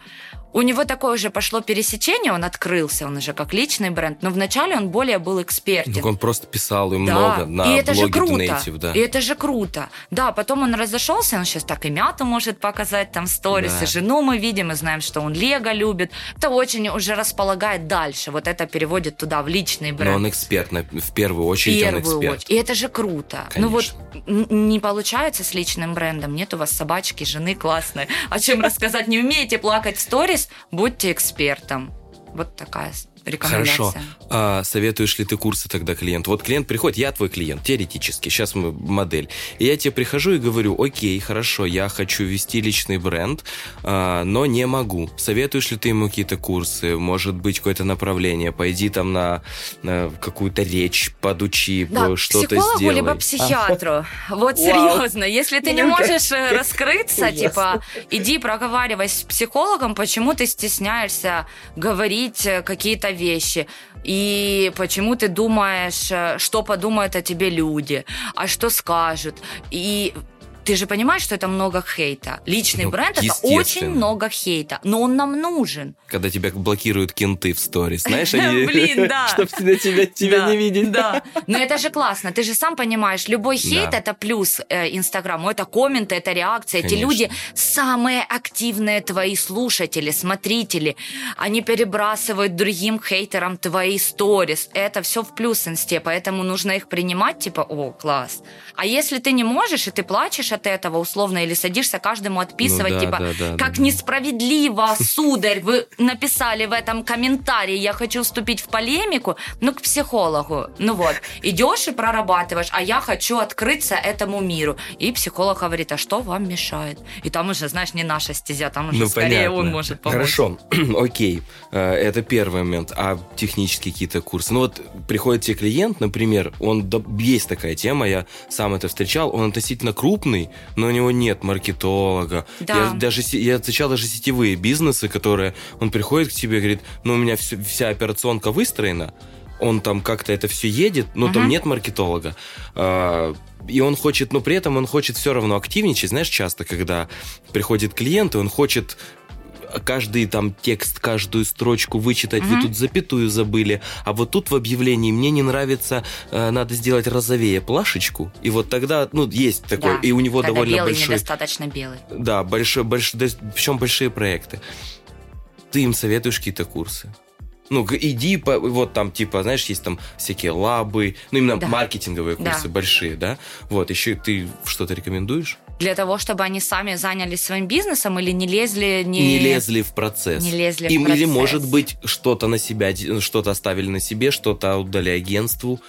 У него такое же пошло пересечение, он открылся, он уже как личный бренд, но вначале он более был экспертен. Так он просто писал и да. много на и это же круто. Native, да. И это же круто. Да, потом он разошелся, он сейчас так и мяту может показать, там сторис, да. и жену мы видим, и знаем, что он Лего любит. Это очень уже располагает дальше, вот это переводит туда, в личный бренд. Но он эксперт, в первую очередь первую он эксперт. Очередь. И это же круто. Конечно. Ну вот не получается с личным брендом, нет у вас собачки, жены классные. О чем рассказать? Не умеете плакать в сторис, будьте экспертом. Вот такая Хорошо. А советуешь ли ты курсы тогда клиенту? Вот клиент приходит, я твой клиент, теоретически, сейчас мы модель. И я тебе прихожу и говорю, окей, хорошо, я хочу вести личный бренд, а, но не могу. Советуешь ли ты ему какие-то курсы? Может быть, какое-то направление? Пойди там на, на какую-то речь, подучи, да, что-то психологу сделай. либо психиатру. А. Вот серьезно. Если ты не можешь э, раскрыться, типа, иди проговаривай с психологом, почему ты стесняешься говорить э, какие-то вещи. И почему ты думаешь, э, что подумают о тебе люди, а что скажут. И ты же понимаешь, что это много хейта. Личный ну, бренд это очень много хейта, но он нам нужен. Когда тебя блокируют кенты в сторис, знаешь, они... Блин, да. Чтобы тебя, не видеть. Да. Но это же классно. Ты же сам понимаешь, любой хейт это плюс э, Инстаграму, это комменты, это реакция. Эти люди самые активные твои слушатели, смотрители. Они перебрасывают другим хейтерам твои сторис. Это все в плюс инсте, поэтому нужно их принимать, типа, о, класс. А если ты не можешь, и ты плачешь от этого условно, или садишься каждому отписывать, ну, да, типа, да, да, как да, несправедливо, сударь, вы написали в этом комментарии, я хочу вступить в полемику, ну, к психологу. Ну вот, идешь и прорабатываешь, а я хочу открыться этому миру. И психолог говорит, а что вам мешает? И там уже, знаешь, не наша стезя, там уже ну, скорее понятно. он может помочь. Хорошо, окей, э, это первый момент. А технические какие-то курсы? Ну вот приходит тебе клиент, например, он есть такая тема, я сам это встречал, он относительно крупный, но у него нет маркетолога. Да. Я даже я встречал даже сетевые бизнесы, которые он приходит к тебе и говорит, ну у меня вся, вся операционка выстроена, он там как-то это все едет, но там Мгм. нет маркетолога. А, И он хочет, но при этом он хочет все равно активничать. Знаешь, часто, когда приходит клиент, и он хочет каждый там текст, каждую строчку вычитать, вы Мгм. тут запятую забыли, а вот тут в объявлении мне не нравится, э, надо сделать розовее плашечку, и вот тогда, ну, есть такой, Да, и у него когда довольно белый большой... недостаточно белый. Да, большой, большой, причем большие проекты. Ты им советуешь какие-то курсы. Ну, иди, по, вот там, типа, знаешь, есть там всякие лабы, ну, именно Да. маркетинговые Да. курсы большие, да? Вот, еще ты что-то рекомендуешь? Для того, чтобы они сами занялись своим бизнесом или не лезли... Не, Не, лезли в процесс. Не лезли в Им- Или, процесс. может быть, что-то на себя, что-то оставили на себе, что-то отдали агентству.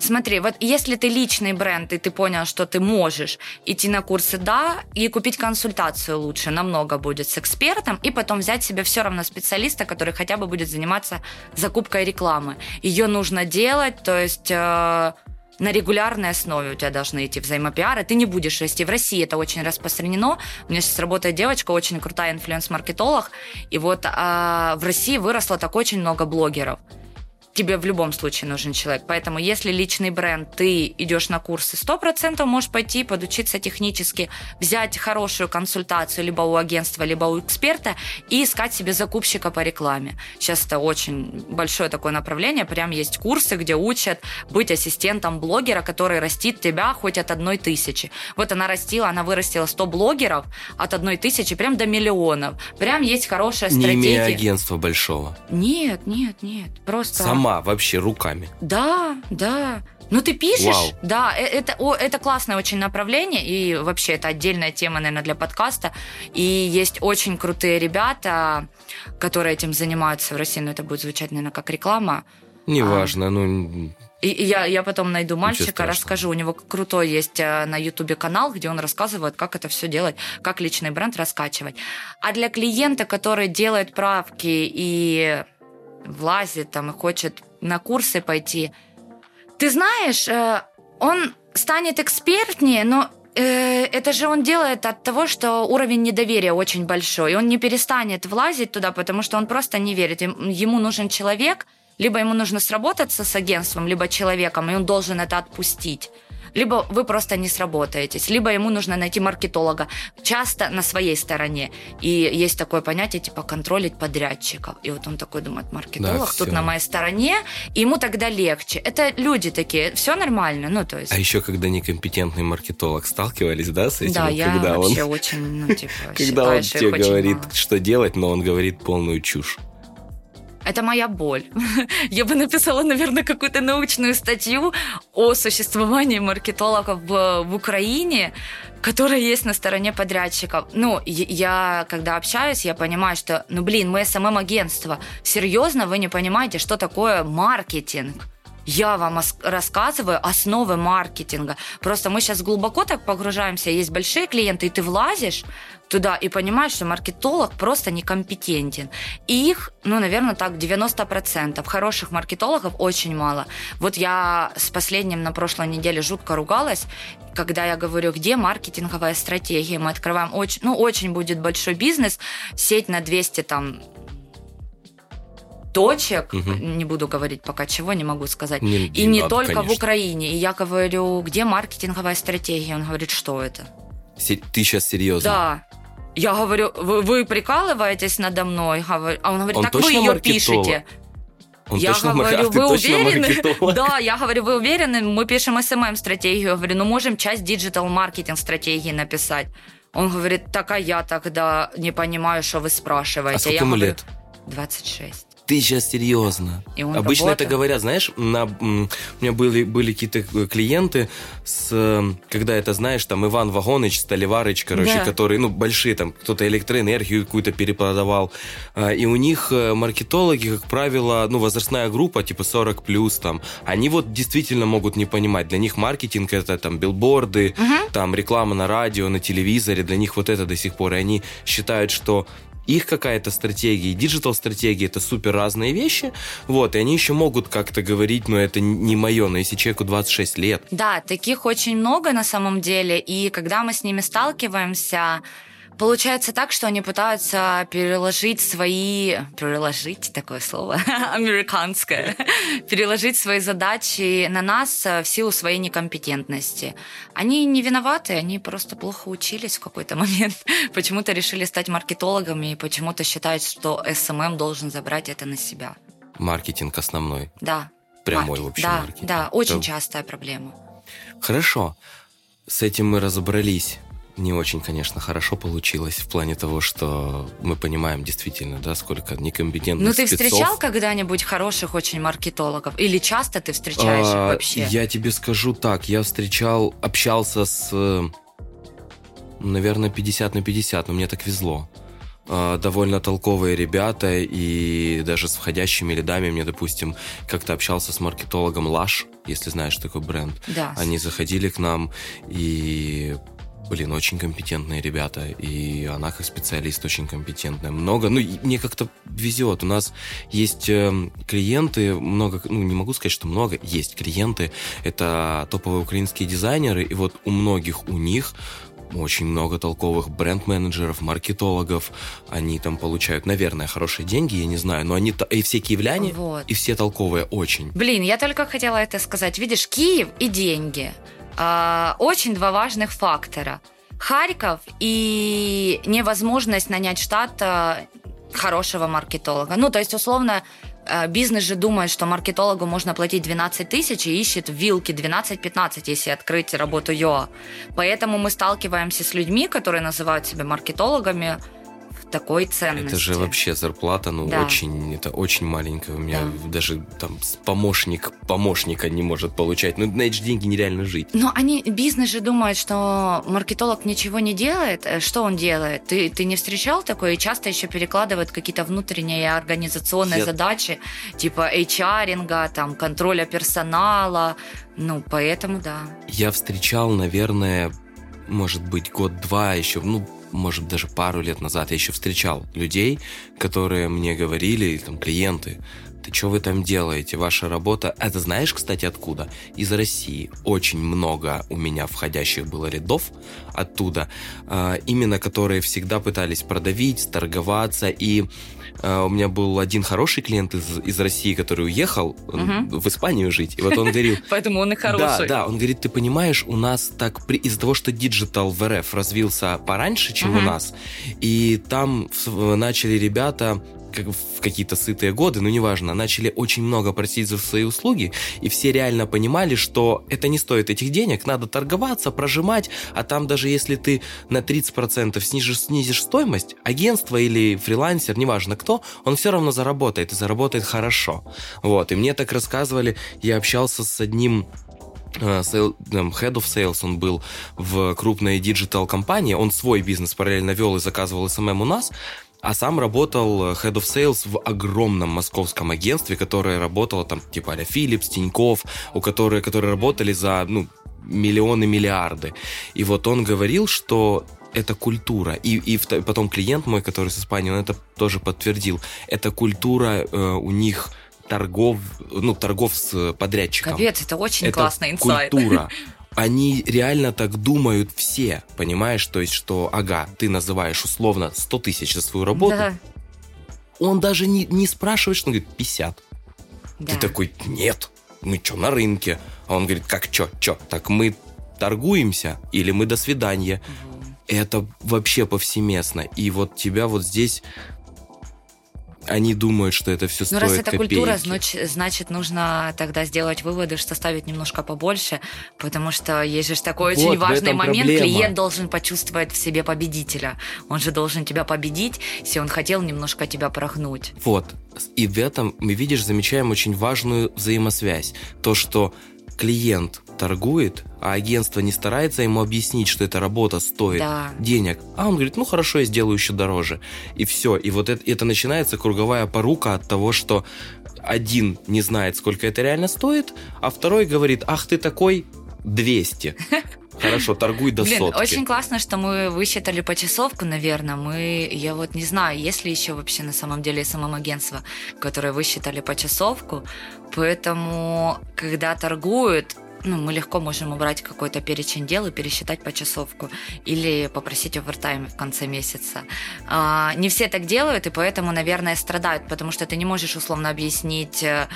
Смотри, вот если ты личный бренд, и ты понял, что ты можешь идти на курсы, да, и купить консультацию лучше, намного будет с экспертом, и потом взять себе все равно специалиста, который хотя бы будет заниматься закупкой рекламы. Ее нужно делать, то есть... э, на регулярной основе у тебя должны идти взаимопиары, ты не будешь расти. В России это очень распространено. У меня сейчас работает девочка, очень крутая инфлюенс-маркетолог, и вот а, в России выросло так очень много блогеров тебе в любом случае нужен человек. Поэтому если личный бренд, ты идешь на курсы, 100% можешь пойти, подучиться технически, взять хорошую консультацию либо у агентства, либо у эксперта и искать себе закупщика по рекламе. Сейчас это очень большое такое направление. Прям есть курсы, где учат быть ассистентом блогера, который растит тебя хоть от одной тысячи. Вот она растила, она вырастила 100 блогеров от одной тысячи прям до миллионов. Прям есть хорошая Не имея стратегия. агентства большого. Нет, нет, нет. Просто... Сама, вообще, руками. Да, да. Ну ты пишешь, Вау. да, э- это, о, это классное очень направление, и вообще это отдельная тема, наверное, для подкаста. И есть очень крутые ребята, которые этим занимаются в России, но это будет звучать, наверное, как реклама. Неважно, ну, И, и я, я потом найду мальчика, расскажу. У него крутой есть э, на Ютубе канал, где он рассказывает, как это все делать, как личный бренд раскачивать. А для клиента, который делает правки и влазит там и хочет на курсы пойти, ты знаешь, э, он станет экспертнее, но э, это же он делает от того, что уровень недоверия очень большой. И он не перестанет влазить туда, потому что он просто не верит. Ему нужен человек, либо ему нужно сработаться с агентством, либо человеком, и он должен это отпустить. Либо вы просто не сработаетесь, либо ему нужно найти маркетолога, часто на своей стороне. И есть такое понятие, типа, контролить подрядчиков. И вот он такой думает, маркетолог всё. тут на моей стороне, и ему тогда легче. Это люди такие, все нормально, ну, то есть... а еще когда некомпетентный маркетолог сталкивались, да, с этим? да, я когда вообще он, очень, ну, типа, когда он тебе говорит, что делать, но он говорит полную чушь. Это моя боль. Я бы написала, наверное, какую-то научную статью о существовании маркетологов в, в Украине, которые есть на стороне подрядчиков. Ну, я- когда общаюсь, я понимаю, что, ну, блин, мы СММ-агентство. Серьезно, вы не понимаете, что такое маркетинг? Я вам рассказываю основы маркетинга. Просто мы сейчас глубоко так погружаемся, есть большие клиенты, и ты влазишь туда и понимаешь, что маркетолог просто некомпетентен. И их, ну, наверное, так 90%. Хороших маркетологов очень мало. Вот я с последним на прошлой неделе жутко ругалась, когда я говорю, где маркетинговая стратегия. Мы открываем очень, ну, очень будет большой бизнес, сеть на 200 там точек, Мгм. не буду говорить пока чего, не могу сказать. Не- и не надо, только в конечно. Украине. И я говорю, где маркетинговая стратегия? Он говорит, что это? Ты сейчас серьезно? Да. Я говорю, вы, вы прикалываетесь надо мной? А он говорит, Он так вы ее маркетолог? пишете. Он я точно, говорю, ты вы уверены? Да, я говорю, вы уверены? Мы пишем SMM -стратегию. Я говорю, ну можем часть digital-маркетинг стратегии написать. Он говорит, так а я тогда не понимаю, что вы спрашиваете. А сколько я ему говорю, лет? 26. Ты сейчас серьезно. И он Обычно это работает. говорят, знаешь, на, у меня были, были какие-то клиенты, с, э, когда это, знаешь, там Иван Вагоныч, Столеварыч, короче, Да. которые, ну, большие, там, кто-то электроэнергию какую-то перепродавал. А, И у них э, маркетологи, как правило, ну, возрастная группа, типа 40 плюс, там, они вот действительно могут не понимать. Для них маркетинг это там билборды, там реклама на радио, на телевизоре, для них вот это до сих пор. И они считают, что их какая-то стратегия, диджитал-стратегия это супер разные вещи, вот, и они еще могут как-то говорить, но это не мое, но если человеку 26 лет. Да, таких очень много на самом деле, и когда мы с ними сталкиваемся, Получается так, что они пытаются переложить свои... Переложить такое слово американское. переложить свои задачи на нас в силу своей некомпетентности. Они не виноваты, они просто плохо учились в какой-то момент. почему-то решили стать маркетологами и почему-то считают, что SMM должен забрать это на себя. Маркетинг основной. Да. Прямой, Маркет. в общем, да, маркетинг. Да, очень это... частая проблема. Хорошо. С этим мы разобрались не очень, конечно, хорошо получилось в плане того, что мы понимаем действительно, да, сколько некомпетентных Ну, ты спецов. встречал когда-нибудь хороших очень маркетологов? Или часто ты встречаешь а, их вообще? Я тебе скажу так, я встречал, общался с, наверное, 50 на 50, но мне так везло а, довольно толковые ребята, и даже с входящими лидами мне, допустим, как-то общался с маркетологом Лаш, если знаешь такой бренд. Да. Они заходили к нам, и блин, очень компетентные ребята, и она как специалист очень компетентная. Много, ну, мне как-то везет. У нас есть э, клиенты, много, ну, не могу сказать, что много, есть клиенты, это топовые украинские дизайнеры, и вот у многих у них очень много толковых бренд-менеджеров, маркетологов. Они там получают, наверное, хорошие деньги, я не знаю, но они и все киевляне, вот. и все толковые очень. Блин, я только хотела это сказать. Видишь, Киев и деньги – очень два важных фактора. Харьков и невозможность нанять штат а, хорошего маркетолога. Ну, то есть, условно, а, бизнес же думает, что маркетологу можно платить 12 тысяч и ищет вилки 12-15, если открыть работу ЙОА. Поэтому мы сталкиваемся с людьми, которые называют себя маркетологами, такой ценности. Это же вообще зарплата, ну, да. очень, это очень маленькая. У меня да. даже там помощник помощника не может получать. Ну, на эти деньги нереально жить. Но они, бизнес же думает, что маркетолог ничего не делает. Э, что он делает? Ты, ты не встречал такое? И часто еще перекладывают какие-то внутренние организационные Я... задачи, типа HR, там, контроля персонала. Ну, поэтому да. Я встречал, наверное, может быть, год-два еще, ну, может, даже пару лет назад я еще встречал людей, которые мне говорили, там, клиенты, ты что вы там делаете, ваша работа... Это знаешь, кстати, откуда? Из России. Очень много у меня входящих было рядов оттуда, а, именно которые всегда пытались продавить, торговаться, и а, у меня был один хороший клиент из, из России, который уехал угу. в Испанию жить. И вот он говорил... Поэтому он и хороший. Да, да, он говорит, ты понимаешь, у нас так... Из-за того, что digital в РФ развился пораньше, чем у нас, и там начали ребята как в какие-то сытые годы, ну неважно, начали очень много просить за свои услуги, и все реально понимали, что это не стоит этих денег, надо торговаться, прожимать, а там даже если ты на 30% снизишь, снизишь стоимость, агентство или фрилансер, неважно кто, он все равно заработает, и заработает хорошо. Вот, и мне так рассказывали, я общался с одним э, Head of Sales он был в крупной digital компании, он свой бизнес параллельно вел и заказывал SMM у нас, а сам работал э, Head of Sales в огромном московском агентстве, которое работало там типа а Philips, Тиньков, у которых, которые работали за ну, миллионы, миллиарды. И вот он говорил, что это культура. И, и потом клиент мой, который с Испании, он это тоже подтвердил. Это культура э, у них торгов, ну, торгов с подрядчиком. Капец, это очень это классный инсайт. культура. они реально так думают все, понимаешь? То есть, что, ага, ты называешь условно 100 тысяч за свою работу, да. он даже не, не спрашивает, что он говорит 50. Да. Ты такой, нет, мы что, на рынке? А он говорит, как что, что? Так мы торгуемся или мы до свидания? Угу. Это вообще повсеместно. И вот тебя вот здесь они думают, что это все стоит Ну, раз это копейки. культура, значит, значит, нужно тогда сделать выводы, что ставить немножко побольше, потому что есть же такой вот, очень важный момент. Проблема. Клиент должен почувствовать в себе победителя. Он же должен тебя победить, если он хотел немножко тебя прогнуть. Вот. И в этом мы, видишь, замечаем очень важную взаимосвязь. То, что клиент торгует, а агентство не старается ему объяснить, что эта работа стоит да. денег, а он говорит, ну хорошо, я сделаю еще дороже. И все. И вот это, это начинается круговая порука от того, что один не знает, сколько это реально стоит, а второй говорит, ах ты такой, 200. Хорошо, торгуй до Блин, сотки. очень классно, что мы высчитали почасовку, наверное. Мы, я вот не знаю, есть ли еще вообще на самом деле СММ-агентство, которое высчитали почасовку. Поэтому, когда торгуют, ну, мы легко можем убрать какой-то перечень дел и пересчитать почасовку или попросить овертайм в конце месяца. А, не все так делают, и поэтому, наверное, страдают, потому что ты не можешь условно объяснить э,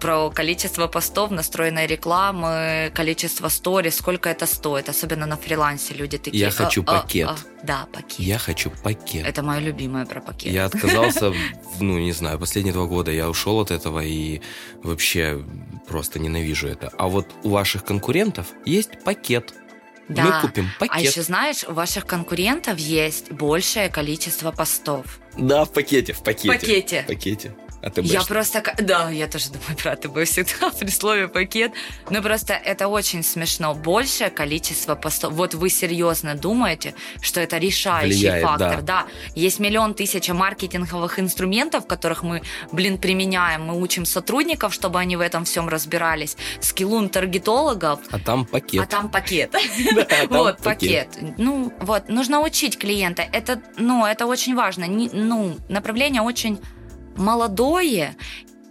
про количество постов, настроенной рекламы, количество сторис, сколько это стоит, особенно на фрилансе люди такие. Я хочу «А, а, пакет». а». Да, пакет. Я хочу пакет. Это мое любимое про пакет. Я отказался, ну, не знаю, последние два года я ушел от этого и вообще просто ненавижу это. А вот у ваших конкурентов есть пакет. Да. Мы купим А пакет. еще знаешь, у ваших конкурентов есть большее количество постов. Да, в пакете, в пакете. В пакете. В пакете. А ты Я просто... Да, я тоже думаю про АТБ всегда при слове пакет. Но просто это очень смешно. Большее количество постов. Вот вы серьезно думаете, что это решающий Влияет, фактор? да. Есть миллион тысяч маркетинговых инструментов, которых мы, блин, применяем. Мы учим сотрудников, чтобы они в этом всем разбирались. Скиллун таргетологов, А там пакет. а там пакет. Да, там Вот, пакет. Ну, вот, нужно учить клиента. Это, ну, это очень важно. Ну, направление очень молодое,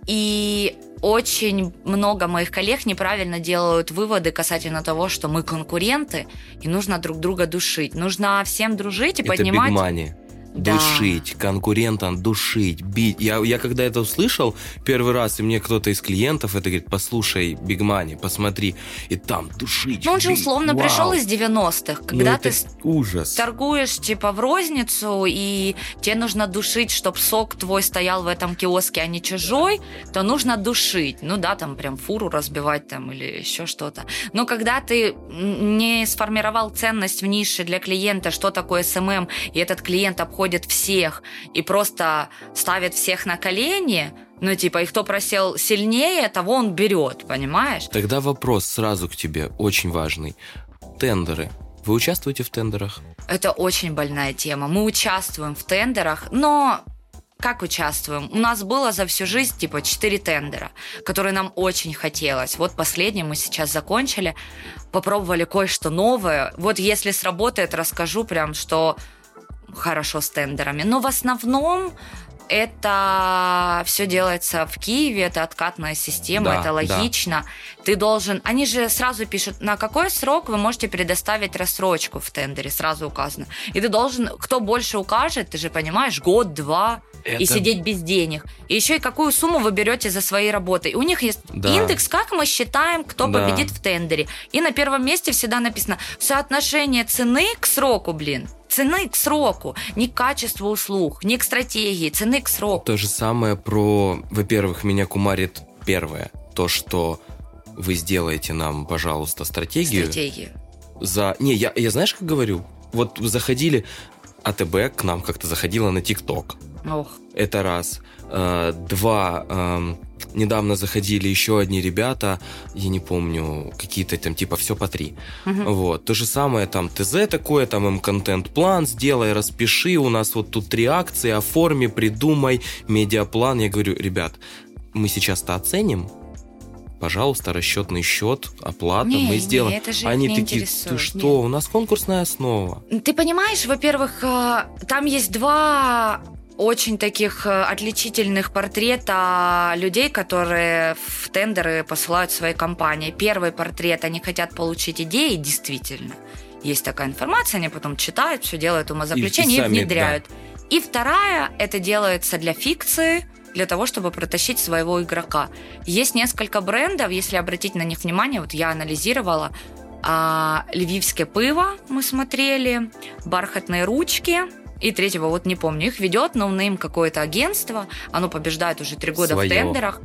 и очень много моих коллег неправильно делают выводы касательно того, что мы конкуренты, и нужно друг друга душить. Нужно всем дружить и Это поднимать... бигмани. Да. Душить, конкурентам душить, бить. Я, я когда это услышал первый раз, и мне кто-то из клиентов это говорит, послушай, бигмани, посмотри, и там душить. Ну, он же условно Вау. пришел из 90-х, Ну, когда это ты ужас. торгуешь типа в розницу, и тебе нужно душить, чтобы сок твой стоял в этом киоске, а не чужой, то нужно душить. Ну да, там прям фуру разбивать там или еще что-то. Но когда ты не сформировал ценность в нише для клиента, что такое SMM, и этот клиент обходит всех и просто ставит всех на колени, ну типа, и кто просел сильнее, того он берет, понимаешь? Тогда вопрос сразу к тебе, очень важный. Тендеры. Вы участвуете в тендерах? Это очень больная тема. Мы участвуем в тендерах, но как участвуем? У нас было за всю жизнь типа 4 тендера, которые нам очень хотелось. Вот последний мы сейчас закончили, попробовали кое-что новое. Вот если сработает, расскажу прям, что хорошо с тендерами. Но в основном это все делается в Киеве, это откатная система, Да, это да. логично. Ты должен... Они же сразу пишут, на какой срок вы можете предоставить рассрочку в тендере, сразу указано. И ты должен, кто больше укажет, ты же понимаешь, год, два, и Это- сидеть без денег. И еще и какую сумму вы берете за свои работы. И у них есть Да. индекс, как мы считаем, кто Да. победит в тендере. И на первом месте всегда написано соотношение цены к сроку, блин. Цены к сроку, не к качеству услуг, не к стратегии, цены к сроку. То же самое про, во-первых, меня кумарит первое, то, что вы сделаете нам, пожалуйста, стратегию. Стратегию. За... Не, я, я знаешь, как говорю? Вот заходили, АТБ к нам как-то заходила на ТикТок. Ох. Это раз. Э, Два. эм, Недавно заходили еще одни ребята, я не помню, какие-то там типа все по три. Вот. То же самое там ТЗ такое, там им контент-план сделай, распиши, у нас вот тут три акции, оформи, придумай, медиаплан. Я говорю, ребят, мы сейчас-то оценим, пожалуйста, расчетный счет, оплата, Не, мы не, сделаем. это же Они не такие, ты что, у нас конкурсная основа. Ты понимаешь, во-первых, э, там есть два очень таких э, отличительных портрета людей, которые в тендеры посылают свои компании. Первый портрет, они хотят получить идеи, действительно. Есть такая информация, они потом читают, все делают умозаключение И- и, и сами, внедряют. И вторая, это делается для фикции, для того, чтобы протащить своего игрока. Есть несколько брендов, если обратить на них внимание, вот я анализировала, а, львивское пиво мы смотрели, бархатные ручки, и третьего вот не помню. Их ведет no-name какое-то агентство, оно побеждает уже три года Своё. в тендерах.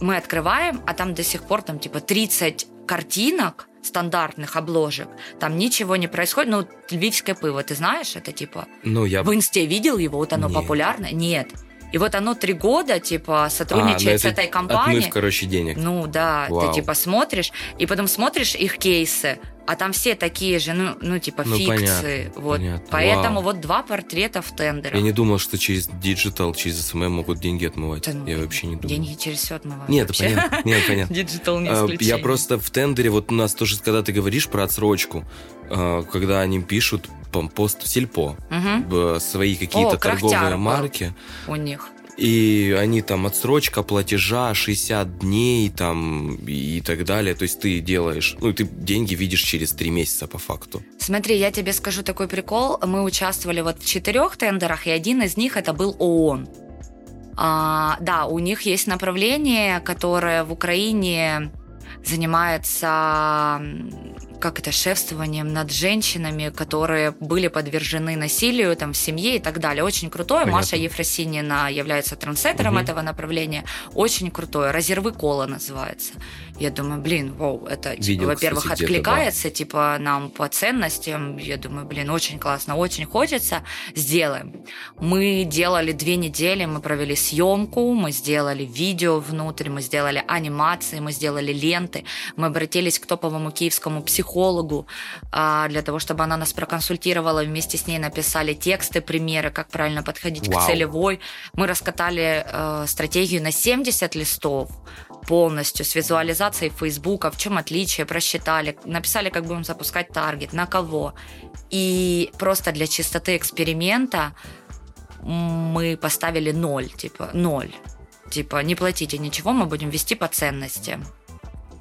Мы открываем, а там до сих пор там типа 30 картинок стандартных обложек. Там ничего не происходит. Ну, львивское пиво, ты знаешь, это типа... Ну, я... В инсте видел его, вот оно Нет. популярно? Нет. И вот оно три года, типа, сотрудничает А, ну, с это этой компанией. Отмыв, короче, денег. Ну да, Вау. ты типа смотришь, и потом смотришь их кейсы. А там все такие же, ну, ну типа Ну, фиксы. понятно, вот. понятно. Поэтому Вау. вот два портрета в тендерах. Я не думал, что через digital, через SMM могут деньги отмывать. Да ну, я вообще не думал. Деньги через все отмывают. Нет, вообще. понятно. Нет, понятно. Digital не А, исключение. Я просто в тендере, вот у нас тоже, когда ты говоришь про отсрочку, а, когда они пишут пост в сельпо, б- свои какие-то торговые марки, У них. И они там отсрочка платежа 60 дней там и так далее. То есть ты делаешь, ну, ты деньги видишь через 3 месяца по факту. Смотри, я тебе скажу такой прикол. Мы участвовали вот в четырех тендерах, и один из них это был ООН. А, да, у них есть направление, которое в Украине занимается как это, шефствованием над женщинами, которые были подвержены насилию там, в семье и так далее. Очень крутое. Понятно. Маша Ефросинина является трансетером Мгм. этого направления. Очень крутое. «Разервы кола» называется. Я думаю, блин, вау, это, типа, во-первых, откликается, типа, нам по ценностям. Я думаю, блин, очень классно, очень хочется. Сделаем. Мы делали две недели, мы провели съемку, мы сделали видео внутрь, мы сделали анимации, мы сделали ленты, мы обратились к топовому киевскому психологу а, для того, чтобы она нас проконсультировала, вместе с ней написали тексты, примеры, как правильно подходить Вау. к целевой. Мы раскатали э, стратегию на 70 листов полностью с визуализацией Фейсбука, в чем отличие, просчитали, написали, как будем запускать таргет, на кого. И просто для чистоты эксперимента мы поставили ноль, типа ноль. Типа не платите ничего, мы будем вести по ценности.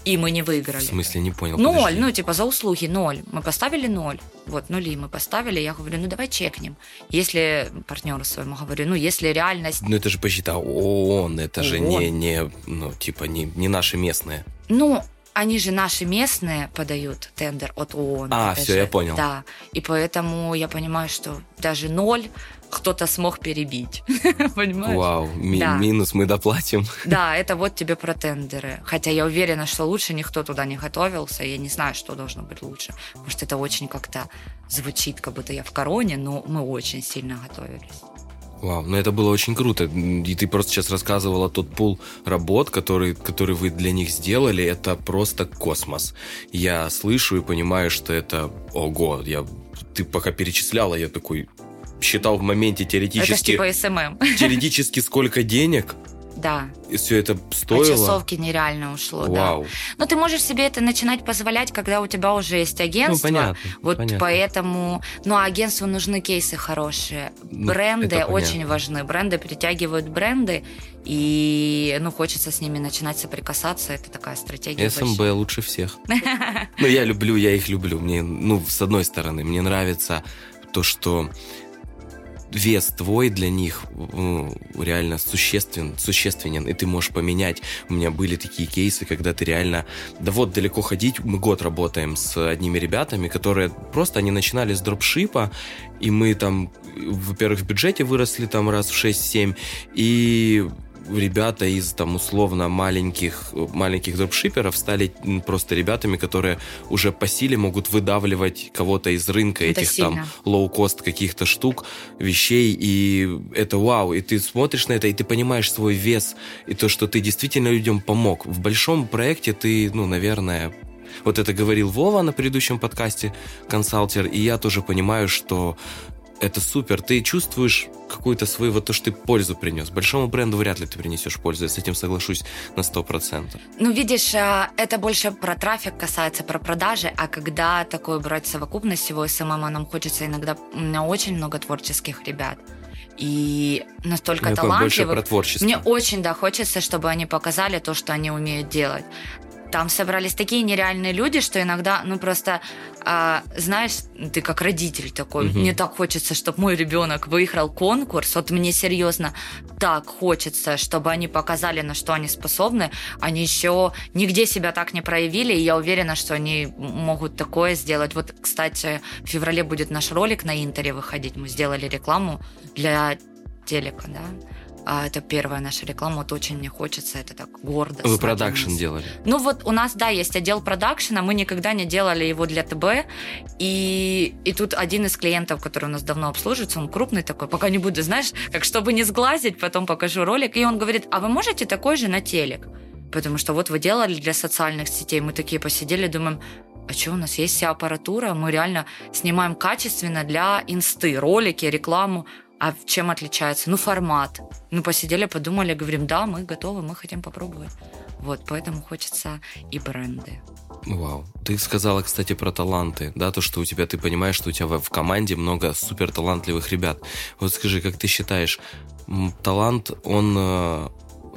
И мы не В выиграли. смысле, не понял. Ноль, подожди. ну типа за услуги ноль. Мы поставили ноль. Вот, нули мы поставили. Я говорю, ну давай чекнем. Если партнеру своему говорю, ну если реальность Ну это же посчитал ООН, это же не, ООН. не, ну, типа, не, не наши местные. Ну, они же наши местные подают тендер от ООН. А, всё, же- я понял. Да, и поэтому я понимаю, что даже ноль кто-то смог перебить. Понимаешь? Вау, ми- Да. минус мы доплатим. Да, это вот тебе про тендеры. Хотя я уверена, что лучше никто туда не готовился. Я не знаю, что должно быть лучше. Может, это очень как-то звучит, как будто я в короне, но мы очень сильно готовились. Вау, ну это было очень круто. И ты просто сейчас рассказывала тот пул работ, который, который вы для них сделали. Это просто космос. Я слышу и понимаю, что это ого. Я, ты пока перечисляла, я такой считал в моменте Это теоретически, типа SMM. теоретически сколько денег Да, все это по стоило. часовке нереально ушло, да. Вау. Но ты можешь себе это начинать позволять, когда у тебя уже есть агентство. Ну, понятно, Вот понятно. поэтому... Ну, а агентству нужны кейсы хорошие. Ну, Бренды это понятно. очень важны. Бренды притягивают бренды, и, ну, хочется с ними начинать соприкасаться. Это такая стратегия. СМБ большая. лучше всех. Ну, я люблю, я их люблю. Мне, ну, с одной стороны, мне нравится то, что вес твой для них ну, реально существен, существенен, и ты можешь поменять. У меня были такие кейсы, когда ты реально... Да вот, далеко ходить, мы год работаем с одними ребятами, которые просто, они начинали с дропшипа, и мы там, во-первых, в бюджете выросли там раз в 6-7, и ребята из там условно маленьких маленьких дропшиперов стали просто ребятами, которые уже по силе могут выдавливать кого-то из рынка Это этих там сильно. лоу-кост каких-то штук, вещей, и это вау, и ты смотришь на это, и ты понимаешь свой вес, и то, что ты действительно людям помог. В большом проекте ты, ну, наверное, вот это говорил Вова на предыдущем подкасте «Консалтер», и я тоже понимаю, что это супер. Ты чувствуешь какую-то свою, вот то, что ты пользу принес. Большому бренду вряд ли ты принесешь пользу. Я с этим соглашусь на 100%. Ну, видишь, а, это больше про трафик касается, про продажи, а когда такое брать совокупность всего СММа, нам хочется иногда... У меня очень много творческих ребят. И настолько больше талантливых. про творчество. Мне очень, да, хочется, чтобы они показали то, что они умеют делать. Там собрались такие нереальные люди, что иногда, ну просто, а, знаешь, ты как родитель такой, Мгм. мне так хочется, чтобы мой ребенок выиграл конкурс. Вот мне серьезно так хочется, чтобы они показали, на что они способны. Они еще нигде себя так не проявили, и я уверена, что они могут такое сделать. Вот, кстати, в феврале будет наш ролик на Интере выходить. Мы сделали рекламу для телека, да. А это первая наша реклама, вот очень мне хочется, это так гордо. Вы продакшн делали. Ну вот у нас, да, есть отдел продакшена, мы никогда не делали его для ТБ, и, и тут один из клиентов, который у нас давно обслуживается, он крупный такой, пока не буду, знаешь, как чтобы не сглазить, потом покажу ролик, и он говорит, а вы можете такой же на телек? Потому что вот вы делали для социальных сетей, мы такие посидели, думаем, а что у нас есть вся аппаратура, мы реально снимаем качественно для инсты, ролики, рекламу. А чем отличается? Ну, формат. Ну, посидели, подумали, говорим, да, мы готовы, мы хотим попробовать. Вот, поэтому хочется и бренды. Вау. Ты сказала, кстати, про таланты, да, то, что у тебя, ты понимаешь, что у тебя в команде много супер талантливых ребят. Вот скажи, как ты считаешь, талант, он э,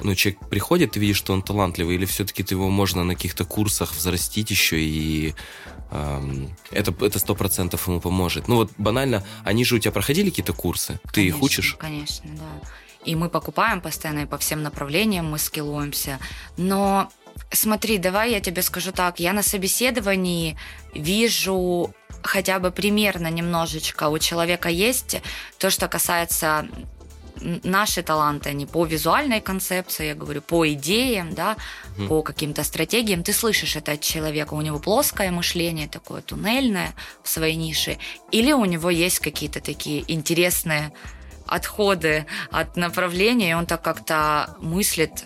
ну, человек приходит, ты видишь, что он талантливый, или все-таки ты его можно на каких-то курсах взрастить еще, и это это сто процентов ему поможет. Ну вот банально, они же у тебя проходили какие-то курсы, ты конечно, их учишь? Конечно, да. И мы покупаем постоянно и по всем направлениям мы скиллуемся. Но смотри, давай я тебе скажу так, я на собеседовании вижу хотя бы примерно немножечко у человека есть то, что касается наши таланты, они по визуальной концепции, я говорю, по идеям, да, mm. по каким-то стратегиям. Ты слышишь это от человека, у него плоское мышление такое туннельное в своей нише, или у него есть какие-то такие интересные отходы от направления, и он так как-то мыслит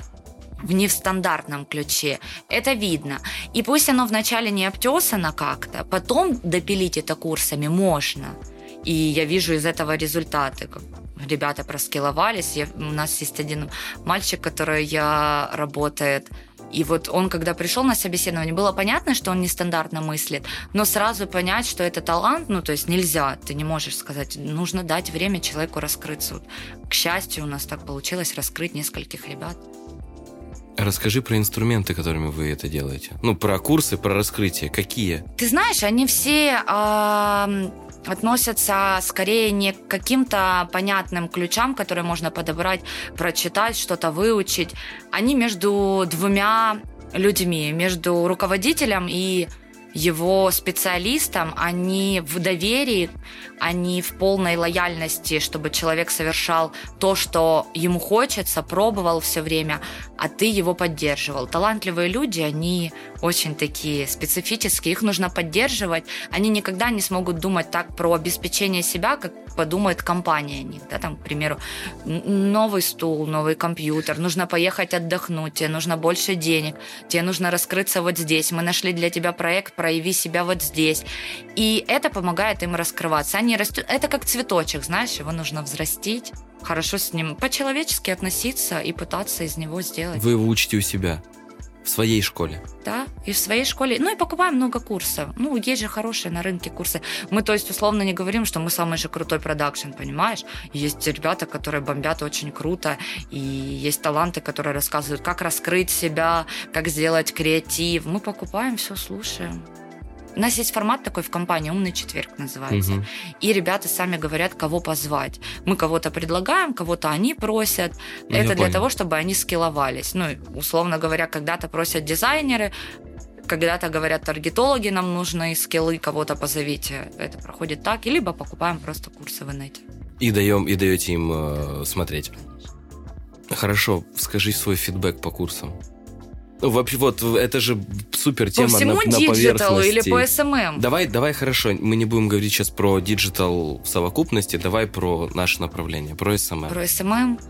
в нестандартном ключе. Это видно. И пусть оно вначале не обтесано как-то, потом допилить это курсами можно. И я вижу из этого результаты ребята проскиловались. Я, у нас есть один мальчик, который я работает и вот он, когда пришел на собеседование, было понятно, что он нестандартно мыслит, но сразу понять, что это талант, ну, то есть нельзя, ты не можешь сказать, нужно дать время человеку раскрыться. Вот, к счастью, у нас так получилось раскрыть нескольких ребят. Расскажи про инструменты, которыми вы это делаете. Ну, про курсы, про раскрытие. Какие? Ты знаешь, они все э, относятся скорее не к каким-то понятным ключам, которые можно подобрать, прочитать, что-то выучить. Они между двумя людьми, между руководителем и его специалистам, они в доверии, они в полной лояльности, чтобы человек совершал то, что ему хочется, пробовал все время, а ты его поддерживал. Талантливые люди, они очень такие специфические, их нужно поддерживать. Они никогда не смогут думать так про обеспечение себя, как подумает компания о них. Да, там, к примеру, новый стул, новый компьютер, нужно поехать отдохнуть, тебе нужно больше денег, тебе нужно раскрыться вот здесь, мы нашли для тебя проект, прояви себя вот здесь. И это помогает им раскрываться. Они растут, это как цветочек, знаешь, его нужно взрастить, хорошо с ним по-человечески относиться и пытаться из него сделать. Вы его учите у себя? В своей школе? Да, и в своей школе. Ну и покупаем много курсов. Ну, есть же хорошие на рынке курсы. Мы, то есть, условно не говорим, что мы самый же крутой продакшн, понимаешь? Есть ребята, которые бомбят очень круто, и есть таланты, которые рассказывают, как раскрыть себя, как сделать креатив. Мы покупаем, все слушаем. У нас есть формат такой в компании, умный четверг называется. Угу. И ребята сами говорят, кого позвать. Мы кого-то предлагаем, кого-то они просят. Ну, Это для понял. того, чтобы они скилловались. Ну, условно говоря, когда-то просят дизайнеры, когда-то говорят таргетологи, нам нужны скиллы, кого-то позовите. Это проходит так. И либо покупаем просто курсы в инете. И даем, и даете им э, смотреть. Хорошо, скажи свой feedback по курсам. Вообще, вот это же супер тема по всему на, на поверхности. или по SMM? Давай, давай, хорошо, мы не будем говорить сейчас про digital в совокупности, давай про наше направление, про SMM. Про SMM?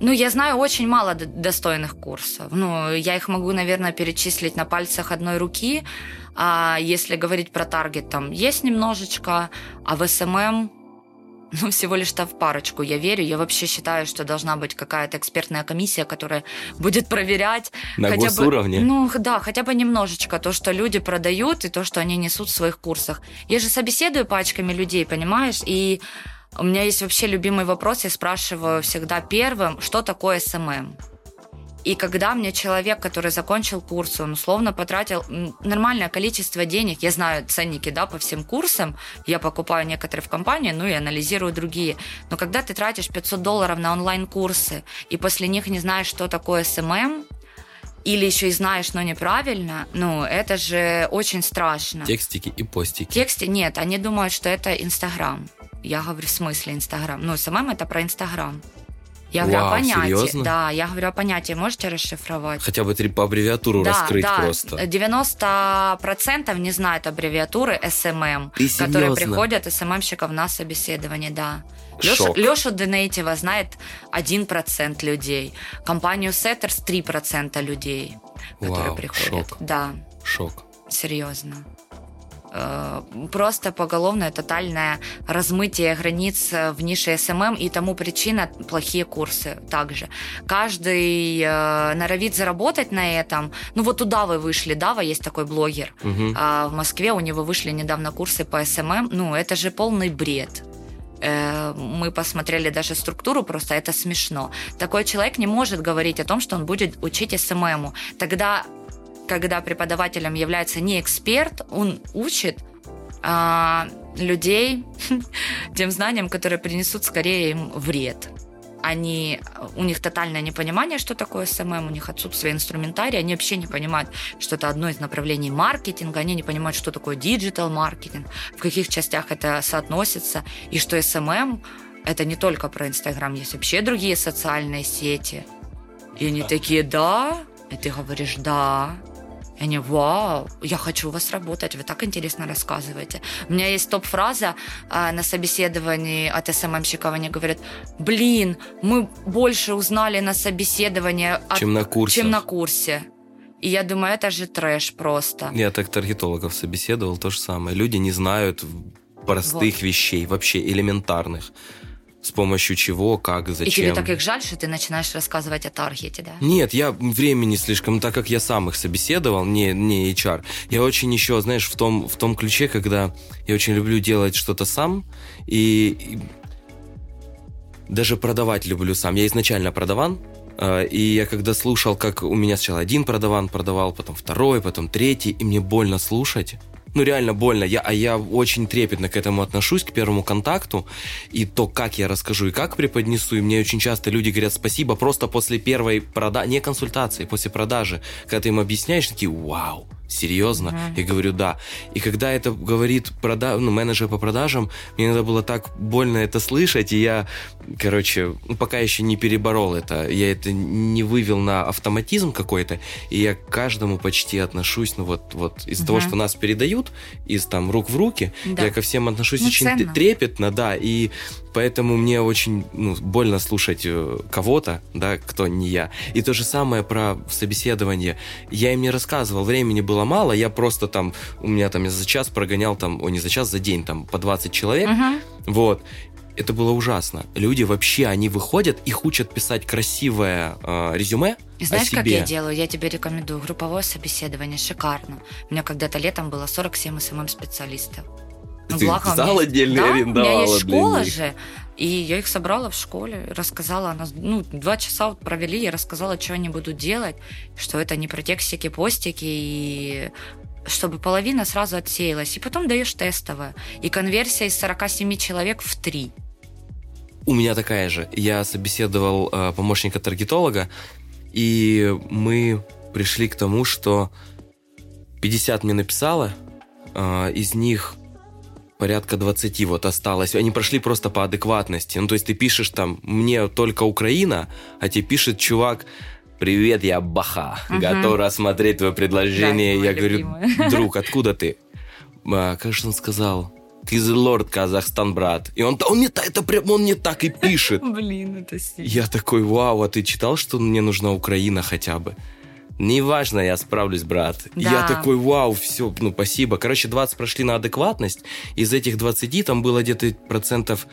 Ну, я знаю очень мало достойных курсов. Ну, я их могу, наверное, перечислить на пальцах одной руки. А если говорить про таргет, там есть немножечко, а в SMM ну, всего лишь-то в парочку. Я верю. Я вообще считаю, что должна быть какая-то экспертная комиссия, которая будет проверять. На хотя госуровне? Бы, ну, да, хотя бы немножечко то, что люди продают и то, что они несут в своих курсах. Я же собеседую пачками людей, понимаешь? И у меня есть вообще любимый вопрос. Я спрашиваю всегда первым, что такое SMM? И когда мне человек, который закончил курс, он условно потратил нормальное количество денег, я знаю ценники да, по всем курсам, я покупаю некоторые в компании, ну и анализирую другие. Но когда ты тратишь 500 долларов на онлайн-курсы, и после них не знаешь, что такое SMM, или еще и знаешь, но неправильно, ну, это же очень страшно. Текстики и постики. Тексты нет, они думают, что это Инстаграм. Я говорю, в смысле Инстаграм? Ну, SMM это про Инстаграм. Я говорю, Вау, а понятие. Серьезно? Да, я говорю, а понятие можете расшифровать? Хотя бы три по аббревиатуру да, раскрыть да. просто. 90% не знают аббревиатуры SMM, Ты которые приходят SMM щиков на собеседование, да. Леша, Лешу Dnative а знает 1% людей. Компанию Setters 3% людей, которые Вау, приходят. Шок. Да. Шок. Серьезно. Э, просто поголовное тотальное размытие границ в нише SMM, и тому причина плохие курсы также. Каждый э, норовит заработать на этом. Ну вот туда вы вышли, Дава есть такой блогер угу. в Москве, у него вышли недавно курсы по SMM. Ну это же полный бред э, мы посмотрели даже структуру, просто это смешно. Такой человек не может говорить о том, что он будет учить SMM у. Тогда когда преподавателем является не эксперт, он учит а, людей тем знаниям, которые принесут скорее им вред. Они, у них тотальное непонимание, что такое SMM, у них отсутствие инструментария, они вообще не понимают, что это одно из направлений маркетинга, они не понимают, что такое digital маркетинг, в каких частях это соотносится, и что SMM это не только про Инстаграм, есть вообще другие социальные сети. И они такие, да, и ты говоришь, да, и они, вау, я хочу у вас работать, вы так интересно рассказываете. У меня есть топ-фраза э, на собеседовании от СММщиков, они говорят, блин, мы больше узнали на собеседовании, от, чем на курсе. Чем на курсе. И я думаю, это же трэш просто. Я так таргетологов собеседовал, то же самое. Люди не знают простых вот. вещей, вообще элементарных с помощью чего, как, зачем. И тебе так их жаль, что ты начинаешь рассказывать о таргете, да? Нет, я времени слишком, так как я сам их собеседовал, не, не HR, я очень еще, знаешь, в том, в том ключе, когда я очень люблю делать что-то сам, и, и даже продавать люблю сам. Я изначально продаван, э, и я когда слушал, как у меня сначала один продаван продавал, потом второй, потом третий, и мне больно слушать, ну, реально больно. Я, а я очень трепетно к этому отношусь, к первому контакту. И то, как я расскажу и как преподнесу. И мне очень часто люди говорят спасибо просто после первой продажи, не консультации, после продажи. Когда ты им объясняешь, такие, вау, серьезно? Mm-hmm. Я говорю, да. И когда это говорит прода... ну, менеджер по продажам, мне надо было так больно это слышать, и я, короче, ну, пока еще не переборол это, я это не вывел на автоматизм какой-то, и я к каждому почти отношусь, ну вот, вот из-за mm-hmm. того, что нас передают из там рук в руки, да. я ко всем отношусь ну, очень ценно. трепетно, да, и поэтому мне очень ну, больно слушать э, кого-то, да, кто не я. И то же самое про собеседование. Я им не рассказывал, времени было мало, я просто там, у меня там я за час прогонял там, о, не за час, за день там по 20 человек, uh-huh. вот. Это было ужасно. Люди вообще, они выходят, их учат писать красивое э, резюме, знаешь, как я делаю? Я тебе рекомендую групповое собеседование, шикарно. У меня когда-то летом было 47 СММ-специалистов. Ну, Ты благо, зал отдельный да, арендовала у меня есть школа же, и я их собрала в школе, рассказала, она, ну, два часа вот провели, я рассказала, что они будут делать, что это не про текстики, постики, и чтобы половина сразу отсеялась. И потом даешь тестовое. И конверсия из 47 человек в 3. У меня такая же. Я собеседовал э, помощника таргетолога, и мы пришли к тому, что 50 мне написало, э, из них порядка 20 вот осталось. Они прошли просто по адекватности. Ну, то есть ты пишешь там «мне только Украина», а тебе пишет чувак «Привет, я Баха, угу. готов рассмотреть твое предложение». Да, я говорю «Друг, откуда ты?» а, Как же он сказал? ты лорд Казахстан, брат. И он, он не так, это прям, он не так и пишет. Блин, это сильно. Я такой, вау, а ты читал, что мне нужна Украина хотя бы? Неважно, я справлюсь, брат. Да. Я такой, вау, все, ну, спасибо. Короче, 20 прошли на адекватность. Из этих 20 там было где-то процентов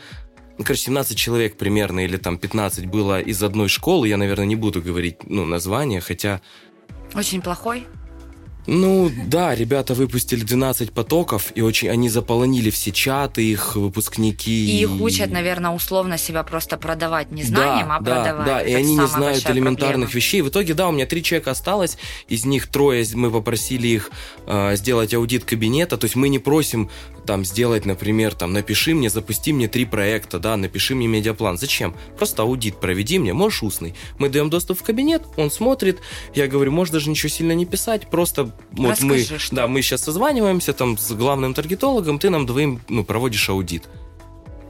ну, короче, 17 человек примерно, или там 15 было из одной школы. Я, наверное, не буду говорить, ну, название, хотя... Очень плохой? Ну да, ребята выпустили 12 потоков, и очень они заполонили все чаты, их выпускники. И их учат, наверное, условно себя просто продавать не знанием, да, а да, продавать. Да, и они не знают элементарных проблема. вещей. В итоге, да, у меня три человека осталось, из них трое мы попросили их э, сделать аудит кабинета, то есть мы не просим там сделать, например, там, напиши мне, запусти мне три проекта, да, напиши мне медиаплан. Зачем? Просто аудит проведи мне, можешь устный. Мы даем доступ в кабинет, он смотрит, я говорю, можешь даже ничего сильно не писать, просто вот мы, что? да, мы сейчас созваниваемся там с главным таргетологом, ты нам двоим, ну, проводишь аудит.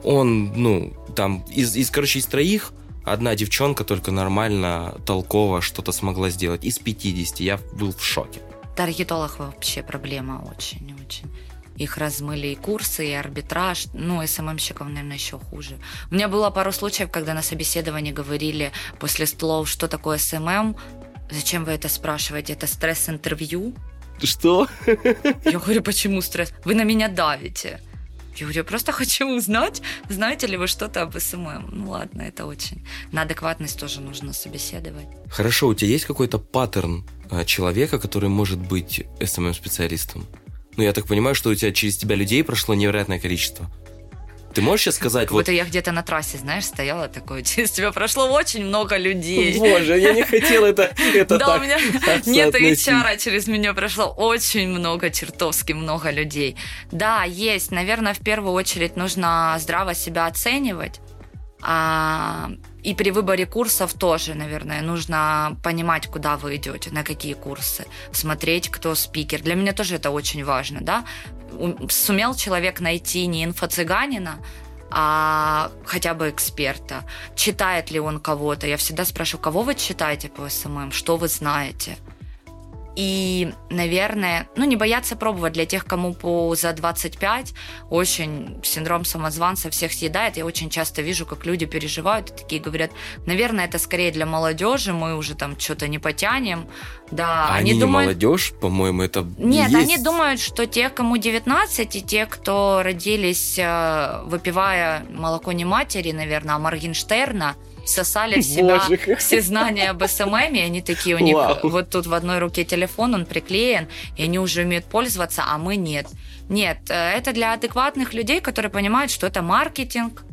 Он, ну, там, из, из короче, из троих одна девчонка только нормально, толково что-то смогла сделать. Из 50 я был в шоке. Таргетолог вообще проблема очень-очень их размыли и курсы, и арбитраж. Ну, SMM щиков, наверное, еще хуже. У меня было пару случаев, когда на собеседовании говорили после слов, что такое SMM, зачем вы это спрашиваете, это стресс-интервью. Что? Я говорю, почему стресс? Вы на меня давите. Я говорю, я просто хочу узнать, знаете ли вы что-то об SMM. Ну ладно, это очень. На адекватность тоже нужно собеседовать. Хорошо, у тебя есть какой-то паттерн а, человека, который может быть СММ-специалистом? Ну, я так понимаю, что у тебя через тебя людей прошло невероятное количество. Ты можешь сейчас сказать... Как вот... будто я где-то на трассе, знаешь, стояла такое, через тебя прошло очень много людей. Боже, я не хотел это, это Да, у меня нет HR, через меня прошло очень много, чертовски много людей. Да, есть. Наверное, в первую очередь нужно здраво себя оценивать. И при выборе курсов тоже, наверное, нужно понимать, куда вы идете, на какие курсы, смотреть, кто спикер. Для меня тоже это очень важно, да. Сумел человек найти не инфо-цыганина, а хотя бы эксперта. Читает ли он кого-то? Я всегда спрашиваю, кого вы читаете по SMM, что вы знаете? И, наверное, ну, не бояться пробовать для тех, кому по за 25, очень синдром самозванца всех съедает. Я очень часто вижу, как люди переживают и такие говорят, наверное, это скорее для молодежи, мы уже там что-то не потянем. Да, а они, они думают... молодежь, по-моему, это Нет, есть... они думают, что те, кому 19, и те, кто родились, э, выпивая молоко не матери, наверное, а Моргенштерна, сосали в себя Боже. все знания об SMM, и они такие, у них Вау. вот тут в одной руке телефон, он приклеен, и они уже умеют пользоваться, а мы нет. Нет, э, это для адекватных людей, которые понимают, что это маркетинг,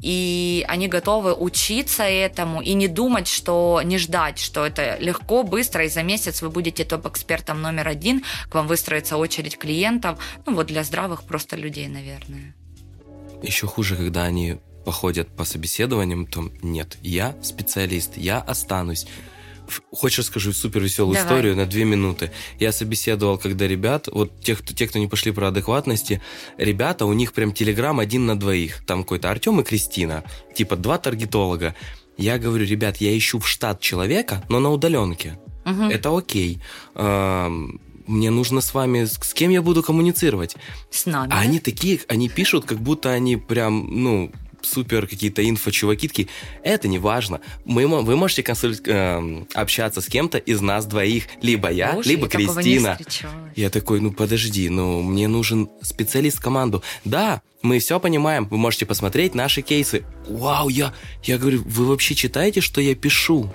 и они готовы учиться этому и не думать, что не ждать, что это легко, быстро, и за месяц вы будете топ-экспертом номер один, к вам выстроится очередь клиентов, ну вот для здравых просто людей, наверное. Еще хуже, когда они походят по собеседованиям, то нет, я специалист, я останусь. Хочешь, расскажу супер веселую Давай. историю на две минуты. Я собеседовал, когда ребят, вот тех, кто, те, кто не пошли про адекватности, ребята, у них прям телеграм один на двоих. Там какой-то Артем и Кристина, типа два таргетолога. Я говорю, ребят, я ищу в штат человека, но на удаленке. Угу. Это окей мне нужно с вами, с, с кем я буду коммуницировать? С нами. А они такие, они пишут, как будто они прям, ну, супер какие-то инфо-чуваки, такие, это не важно. Мы, вы можете консуль... э, общаться с кем-то из нас двоих, либо я, Боже, либо я Кристина. Я такой, ну подожди, ну мне нужен специалист в команду. Да, мы все понимаем, вы можете посмотреть наши кейсы. Вау, я, я говорю, вы вообще читаете, что я пишу?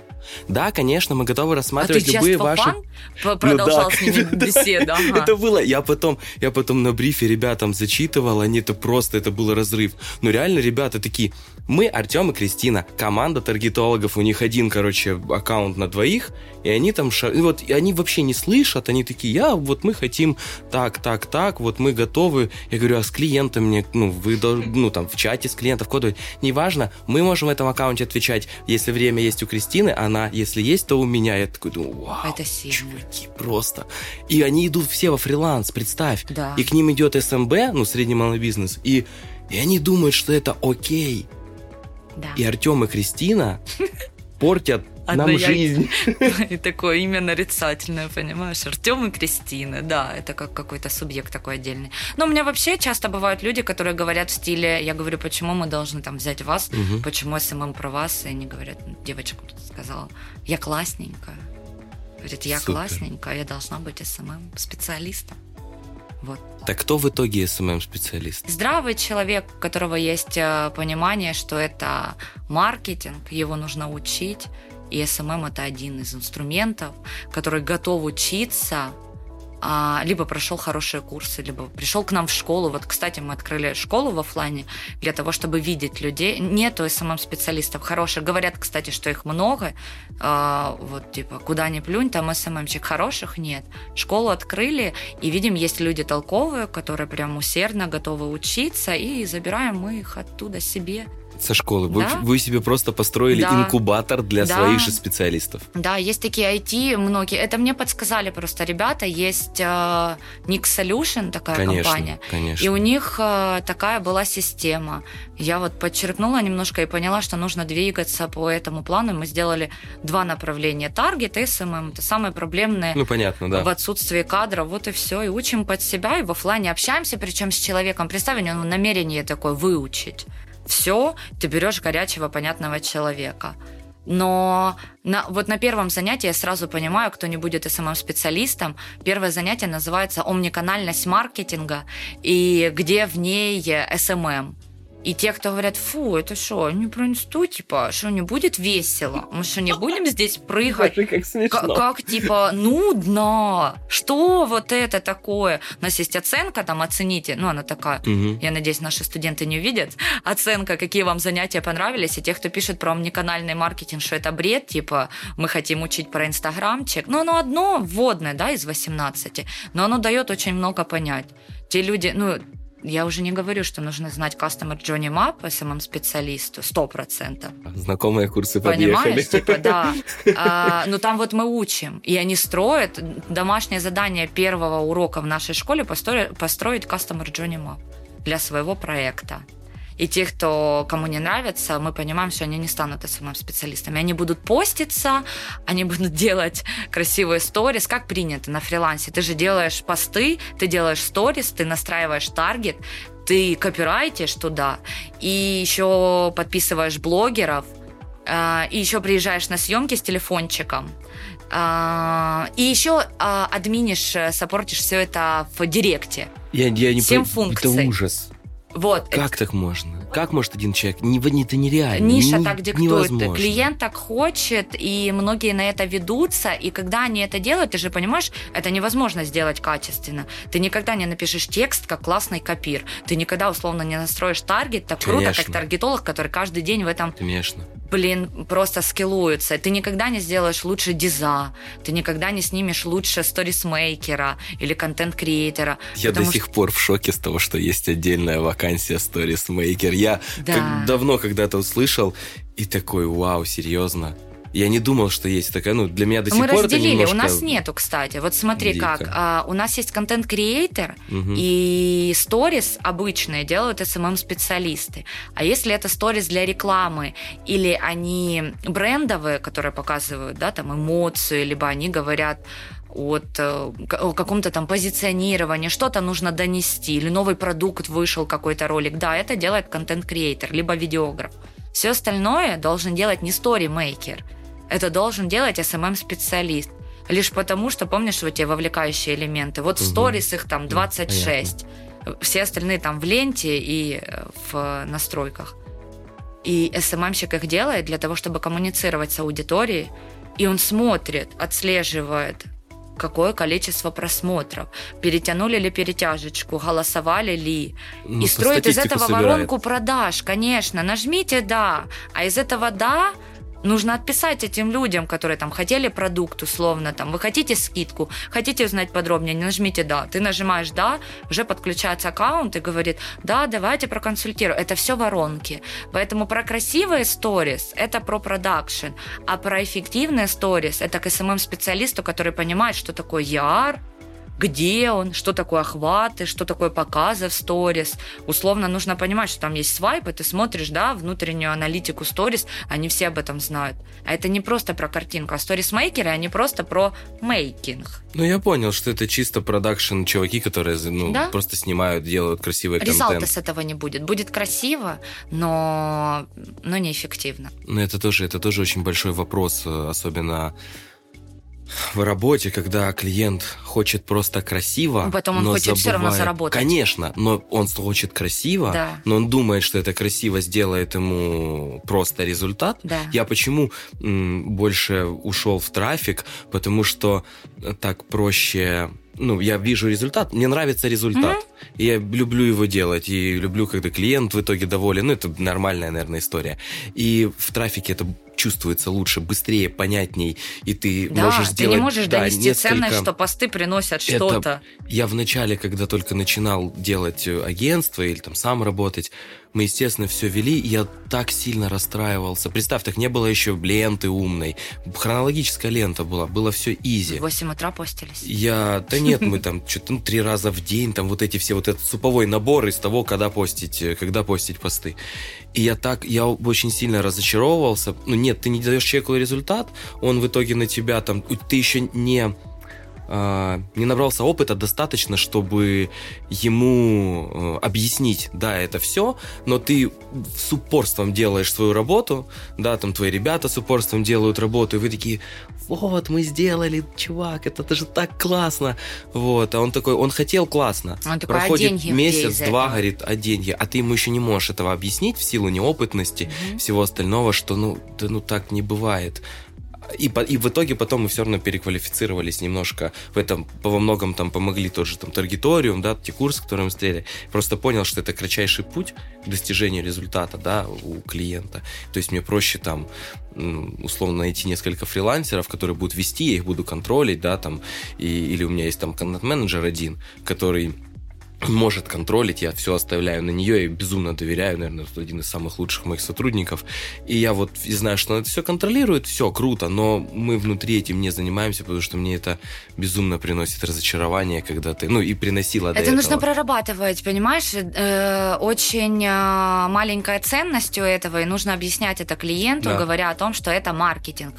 Да, конечно, мы готовы рассматривать а ты любые ваши... продолжал ну, да. с ними беседу. Ага. Это было, я потом, я потом на брифе ребятам зачитывал, они это просто, это был разрыв. Но реально ребята такие, мы, Артем и Кристина, команда таргетологов, у них один, короче, аккаунт на двоих, и они там, ша... и вот, и они вообще не слышат, они такие, я, вот мы хотим так, так, так, вот мы готовы. Я говорю, а с клиентами, ну, вы, ну, там, в чате с клиентов кодовать, неважно, мы можем в этом аккаунте отвечать, если время есть у Кристины, она, если есть, то у меня. Я такой думаю, вау, Это сильно. чуваки, просто. И они идут все во фриланс, представь. Да. И к ним идет СМБ, ну, средний малый бизнес, и, и они думают, что это окей. Да. И Артем и Кристина портят нам я... жизнь. И такое имя нарицательное, понимаешь? Артем и Кристина, да, это как какой-то субъект такой отдельный. Но у меня вообще часто бывают люди, которые говорят в стиле, я говорю, почему мы должны там взять вас, угу. почему SMM про вас, и они говорят, девочка кто-то сказала, я классненькая. Говорит, я Супер. классненькая, я должна быть SMM специалистом. Вот. Так кто в итоге SMM-специалист? Здравый человек, у которого есть э, понимание, что это маркетинг, его нужно учить, и SMM это один из инструментов, который готов учиться, а, либо прошел хорошие курсы, либо пришел к нам в школу. Вот, кстати, мы открыли школу в офлайне для того, чтобы видеть людей. Нету SMM-специалистов хороших. Говорят, кстати, что их много. А, вот, типа, куда ни плюнь, там SMM чик хороших нет. Школу открыли, и видим, есть люди толковые, которые прям усердно готовы учиться, и забираем мы их оттуда себе со школы. Вы, да? вы себе просто построили да. инкубатор для да. своих же специалистов. Да, есть такие IT, многие. Это мне подсказали просто ребята. Есть э, Nix Solution, такая конечно, компания. Конечно. И у них э, такая была система. Я вот подчеркнула немножко и поняла, что нужно двигаться по этому плану. Мы сделали два направления. Таргет и SMM. Это самые проблемные ну, понятно, да. в отсутствии кадров. Вот и все. И учим под себя, и в офлайне общаемся, причем с человеком. Представь, у него намерение такое выучить все, ты берешь горячего, понятного человека. Но на, вот на первом занятии я сразу понимаю, кто не будет SMM-специалистом. Первое занятие называется «Омниканальность маркетинга», и где в ней SMM. И те, кто говорят, фу, это что, не про инсту, типа, что не будет весело? Мы что, не будем здесь прыгать? Боже, как смешно. Как, как, типа, нудно? Что вот это такое? У нас есть оценка, там, оцените, ну, она такая, Мгм. я надеюсь, наши студенты не увидят. Оценка, какие вам занятия понравились, и те, кто пишет про омниканальный маркетинг, что это бред, типа, мы хотим учить про инстаграмчик. Ну, оно одно вводное, да, из 18, но оно дает очень много понять. Те люди, ну, я уже не говорю, что нужно знать Customer Journey Map SMM-специалисту, 100%. Знакомые курсы подъехали. Понимаешь, типа, да. А, ну, там вот мы учим, и они строят. Домашнее задание первого урока в нашей школе построить Customer Journey Map для своего проекта. И те, кто, кому не нравится, мы понимаем, что они не станут СММ-специалистами. Они будут поститься, они будут делать красивые сторис, как принято на фрилансе. Ты же делаешь посты, ты делаешь сторис, ты настраиваешь таргет, ты копирайтишь туда, и еще подписываешь блогеров, а, и еще приезжаешь на съемки с телефончиком. А, И еще а, админишь, э, саппортишь все это в директе. Я, я не Семь пон- функций. Это ужас. Вот. Как так можно? Как может один человек? Не, это нереально. Ниша Ни- так диктует, невозможно. клиент так хочет, и многие на это ведутся, и когда они это делают, ты же понимаешь, это невозможно сделать качественно. Ты никогда не напишешь текст, как классный копир. Ты никогда, условно, не настроишь таргет так круто, Конечно. как таргетолог, который каждый день в этом Конечно. Блин, просто скиллуются. Ты никогда не сделаешь лучше диза, ты никогда не снимешь лучше сторисмейкера или контент-креатора. Я до сих пор в шоке с того, что есть отдельная вакансия Maker. Я Да. как давно когда-то услышал и такой, вау, серьезно. Я не думал, что есть такая, ну, для меня до сих Мы пор разделили, это немножко... у нас нету, кстати. Вот смотри дико. как, а, у нас есть контент-креатор, Мгм. и сторис обычные делают SMM-специалисты. А если это сторис для рекламы, или они брендовые, которые показывают, да, там, эмоции, либо они говорят от э, о каком-то там позиционировании, что-то нужно донести, или новый продукт вышел, какой-то ролик. Да, это делает контент-креатор, либо видеограф. Все остальное должен делать не сторимейкер, это должен делать SMM-специалист. Лишь потому, что, помнишь, вот те вовлекающие элементы. Вот в Мгм. сторис их там 26. Все остальные там в ленте и э, в настройках. И SMM-щик их делает для того, чтобы коммуницировать с аудиторией. И он смотрит, отслеживает, какое количество просмотров, перетянули ли перетяжечку, голосовали ли. Ну, и строит из этого собирает. воронку продаж, конечно. Нажмите «да», а из этого «да» нужно отписать этим людям, которые там хотели продукт условно, там, вы хотите скидку, хотите узнать подробнее, не нажмите «да». Ты нажимаешь «да», уже подключается аккаунт и говорит «да, давайте проконсультирую». Это все воронки. Поэтому про красивые сторис – это про продакшн, а про эффективные сторис – это к SMM-специалисту, который понимает, что такое ER, где он, что такое охваты, что такое показы в сторис. Условно нужно понимать, что там есть свайп, и ты смотришь, да, внутреннюю аналитику сторис, они все об этом знают. А это не просто про картинку, а сторисмейкеры, они просто про мейкинг. Ну, я понял, что это чисто продакшн чуваки, которые ну, Да. просто снимают, делают красивый Резалта контент. с этого не будет. Будет красиво, но, но неэффективно. Но это тоже, это тоже очень большой вопрос, э, особенно в работе, когда клиент хочет просто красиво, потом он но хочет всё равно забывает- заработать. Конечно, но он хочет красиво, Да. но он думает, что это красиво сделает ему просто результат. Да. Я почему больше ушел в трафик, потому что так проще. Ну, я вижу результат, мне нравится результат. И я люблю его делать, и люблю, когда клиент в итоге доволен. Ну, это нормальная, наверное, история. И в трафике это чувствуется лучше, быстрее, понятней, и ты Да, можешь ты сделать... не можешь да, донести несколько- ценность, что посты приносят что-то. Я в начале, когда только начинал делать э, агентство или там сам работать, мы, естественно, все вели, и я так сильно расстраивался. Представь, так не было еще ленты умной. Хронологическая лента была, было все изи. В 8 утра постились. Я, да нет, мы там что-то ну, три раза в день, там вот эти все, вот этот суповой набор из того, когда постить, э, когда постить посты. И я так, я очень сильно разочаровывался. Ну нет, ты не даешь человеку результат, он в итоге на тебя там, ты еще не э, не набрался опыта достаточно, чтобы ему э, объяснить, да, это все, но ты с упорством делаешь свою работу, да, там твои ребята с упорством делают работу, и вы такие, вот, мы сделали, чувак, это, это же так классно, вот, а он такой, он хотел классно, он такой, проходит а деньги месяц, два, говорит, а деньги, а ты ему еще не можешь этого объяснить в силу неопытности, mm-hmm. всего остального, что, ну, да, ну так не бывает. И, по, и в итоге потом мы все равно переквалифицировались немножко в этом, во многом там помогли тот же там Таргиториум, да, те курсы, которые мы стреляли. Просто понял, что это кратчайший путь к достижению результата, да, у клиента. То есть мне проще там условно найти несколько фрилансеров, которые будут вести, я их буду контролить, да, там, и, или у меня есть там контент-менеджер один, который может контролить, я все оставляю на нее, я безумно доверяю, наверное, это один из самых лучших моих сотрудников, и я вот и знаю, что она это все контролирует, все круто, но мы внутри этим не занимаемся, потому что мне это безумно приносит разочарование, когда ты, ну и приносило Это нужно прорабатывать, понимаешь, э, очень э, маленькая ценность у этого, и нужно объяснять это клиенту, да. говоря о том, что это маркетинг.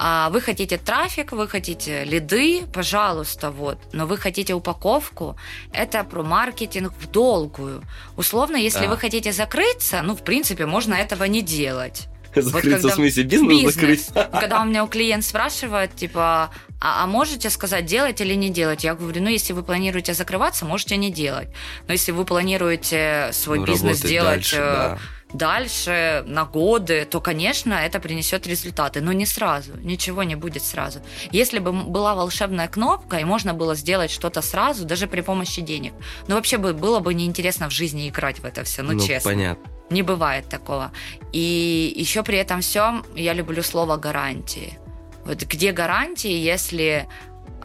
А вы хотите трафик, вы хотите лиды, пожалуйста, вот. Но вы хотите упаковку, это про маркетинг в долгую. Условно, если да. вы хотите закрыться, ну, в принципе, можно этого не делать. Закрыться вот в смысле бизнес, бизнес закрыть? Когда у меня у клиент спрашивает, типа, а, а можете сказать, делать или не делать? Я говорю, ну, если вы планируете закрываться, можете не делать. Но если вы планируете свой ну, бизнес делать... Дальше, э, да дальше, на годы, то, конечно, это принесет результаты, но не сразу, ничего не будет сразу. Если бы была волшебная кнопка, и можно было сделать что-то сразу, даже при помощи денег, ну, вообще бы было бы неинтересно в жизни играть в это все, ну, ну честно. понятно. Не бывает такого. И еще при этом всем я люблю слово гарантии. Вот где гарантии, если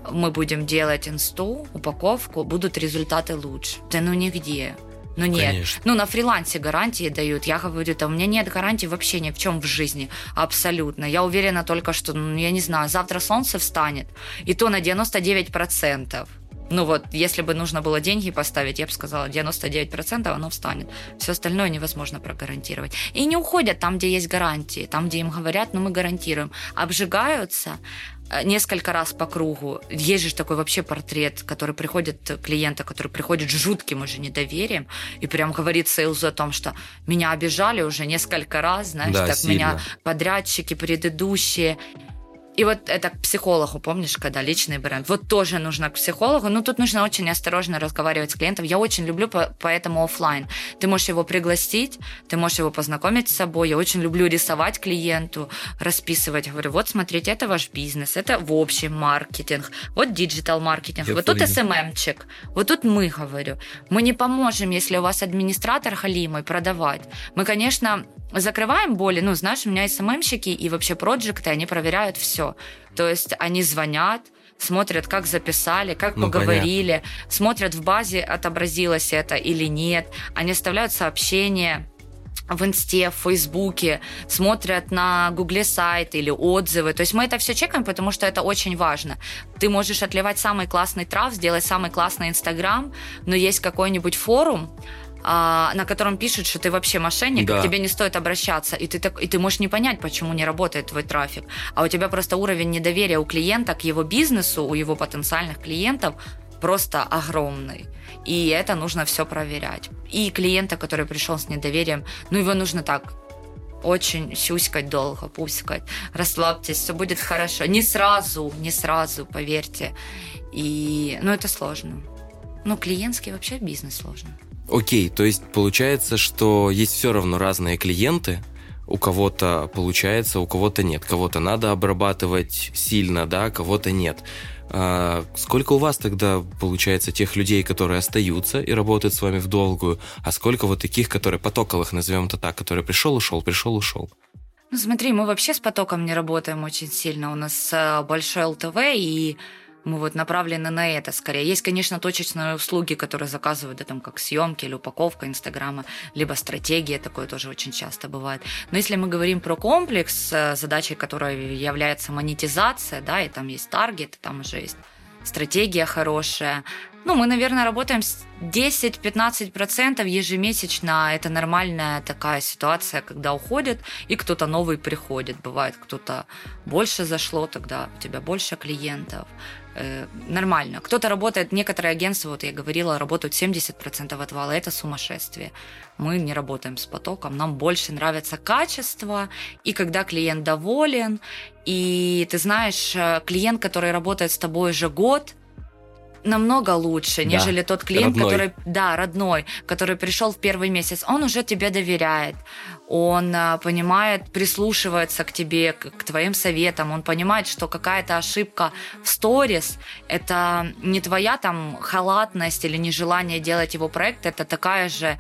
мы будем делать инсту, упаковку, будут результаты лучше? Да ну нигде. Ну нет. Конечно. Ну на фрилансе гарантии дают. Я говорю, да у меня нет гарантии вообще ни в чем в жизни. Абсолютно. Я уверена только, что, ну, я не знаю, завтра солнце встанет. И то на 99%. Ну вот, если бы нужно было деньги поставить, я бы сказала, 99% оно встанет. Все остальное невозможно прогарантировать. И не уходят там, где есть гарантии, там, где им говорят, ну мы гарантируем. Обжигаются, несколько раз по кругу. Есть же такой вообще портрет, который приходит э, клиента, который приходит с жутким уже недоверием и прям говорит сейлзу о том, что меня обижали уже несколько раз, знаешь, да, так сильно. меня подрядчики предыдущие. И вот это к психологу, помнишь, когда личный бренд. Вот тоже нужно к психологу. Ну, тут нужно очень осторожно разговаривать с клиентом. Я очень люблю поэтому офлайн. Ты можешь его пригласить, ты можешь его познакомить с собой. Я очень люблю рисовать клиенту, расписывать. Говорю, вот смотрите, это ваш бизнес, это в общем маркетинг, вот digital маркетинг, вот тут SMM чик, вот тут мы, говорю. Мы не поможем, если у вас администратор халимый продавать. Мы, конечно, закрываем боли. Ну, знаешь, у меня СММщики и вообще проекты, они проверяют все. То есть они звонят, смотрят, как записали, как ну, поговорили, понятно. смотрят в базе, отобразилось это или нет. Они оставляют сообщения в инсте, в фейсбуке, смотрят на гугле сайт или отзывы. То есть мы это все чекаем, потому что это очень важно. Ты можешь отливать самый классный трав, сделать самый классный инстаграм, но есть какой-нибудь форум, а, на котором пишут, что ты вообще мошенник, да. к тебе не стоит обращаться, и ты, так, и ты можешь не понять, почему не работает твой трафик, а у тебя просто уровень недоверия у клиента к его бизнесу, у его потенциальных клиентов просто огромный. И это нужно все проверять. И клиента, который пришел с недоверием, ну его нужно так очень сюськать долго, пускать. Расслабьтесь, все будет хорошо. Не сразу, не сразу, поверьте. И, ну, это сложно. Ну, клиентский вообще бизнес сложно. Окей, то есть получается, что есть все равно разные клиенты, у кого-то получается, у кого-то нет. Кого-то надо обрабатывать сильно, да, кого-то нет. А сколько у вас тогда получается тех людей, которые остаются и работают с вами в долгую, а сколько вот таких, которые потоковых, назовем это так, которые пришел, ушел, пришел, ушел? Ну смотри, мы вообще с потоком не работаем очень сильно. У нас э, большой ЛТВ, и мы вот направлены на это скорее. Есть, конечно, точечные услуги, которые заказывают, да, там, как съемки или упаковка Инстаграма, либо стратегия, такое тоже очень часто бывает. Но если мы говорим про комплекс, э, задачей которой является монетизация, да, и там есть таргет, там уже есть стратегия хорошая, Ну, мы, наверное, работаем 10-15% ежемесячно. Это нормальная такая ситуация, когда уходит, и кто-то новый приходит. Бывает, кто-то больше зашло, тогда у тебя больше клиентов. Э, нормально. Кто-то работает, некоторые агентства, вот я говорила, работают 70% отвала. Это сумасшествие. Мы не работаем с потоком. Нам больше нравится качество, и когда клиент доволен, и ты знаешь, э, клиент, который работает с тобой уже год, намного лучше, да. нежели тот клиент, родной. который, да, родной, который пришел в первый месяц. Он уже тебе доверяет, он а, понимает, прислушивается к тебе, к, к твоим советам, он понимает, что какая-то ошибка в сторис это не твоя там халатность или нежелание делать его проект, это такая же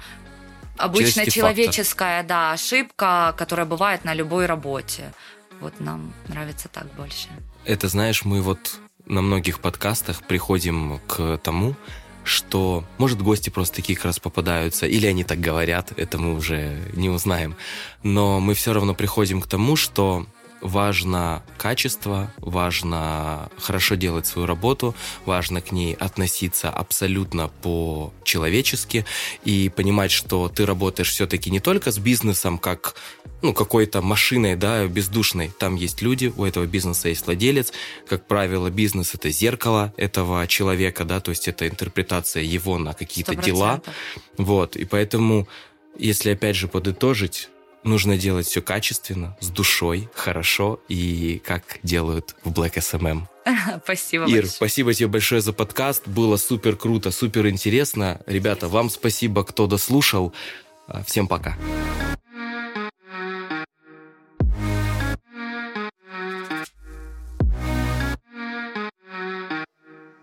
обычная человеческая, фактор. да, ошибка, которая бывает на любой работе. Вот нам нравится так больше. Это, знаешь, мы вот на многих подкастах приходим к тому, что, может, гости просто такие как раз попадаются, или они так говорят, это мы уже не узнаем. Но мы все равно приходим к тому, что важно качество, важно хорошо делать свою работу, важно к ней относиться абсолютно по-человечески и понимать, что ты работаешь все-таки не только с бизнесом, как ну, какой-то машиной, да, бездушной. Там есть люди, у этого бизнеса есть владелец. Как правило, бизнес — это зеркало этого человека, да, то есть это интерпретация его на какие-то дела. Вот, и поэтому, если опять же подытожить, нужно делать все качественно, с душой, хорошо, и как делают в Black SMM. Спасибо Ир, большое. спасибо тебе большое за подкаст. Было супер круто, супер интересно. Ребята, вам спасибо, кто дослушал. Всем пока. Пока.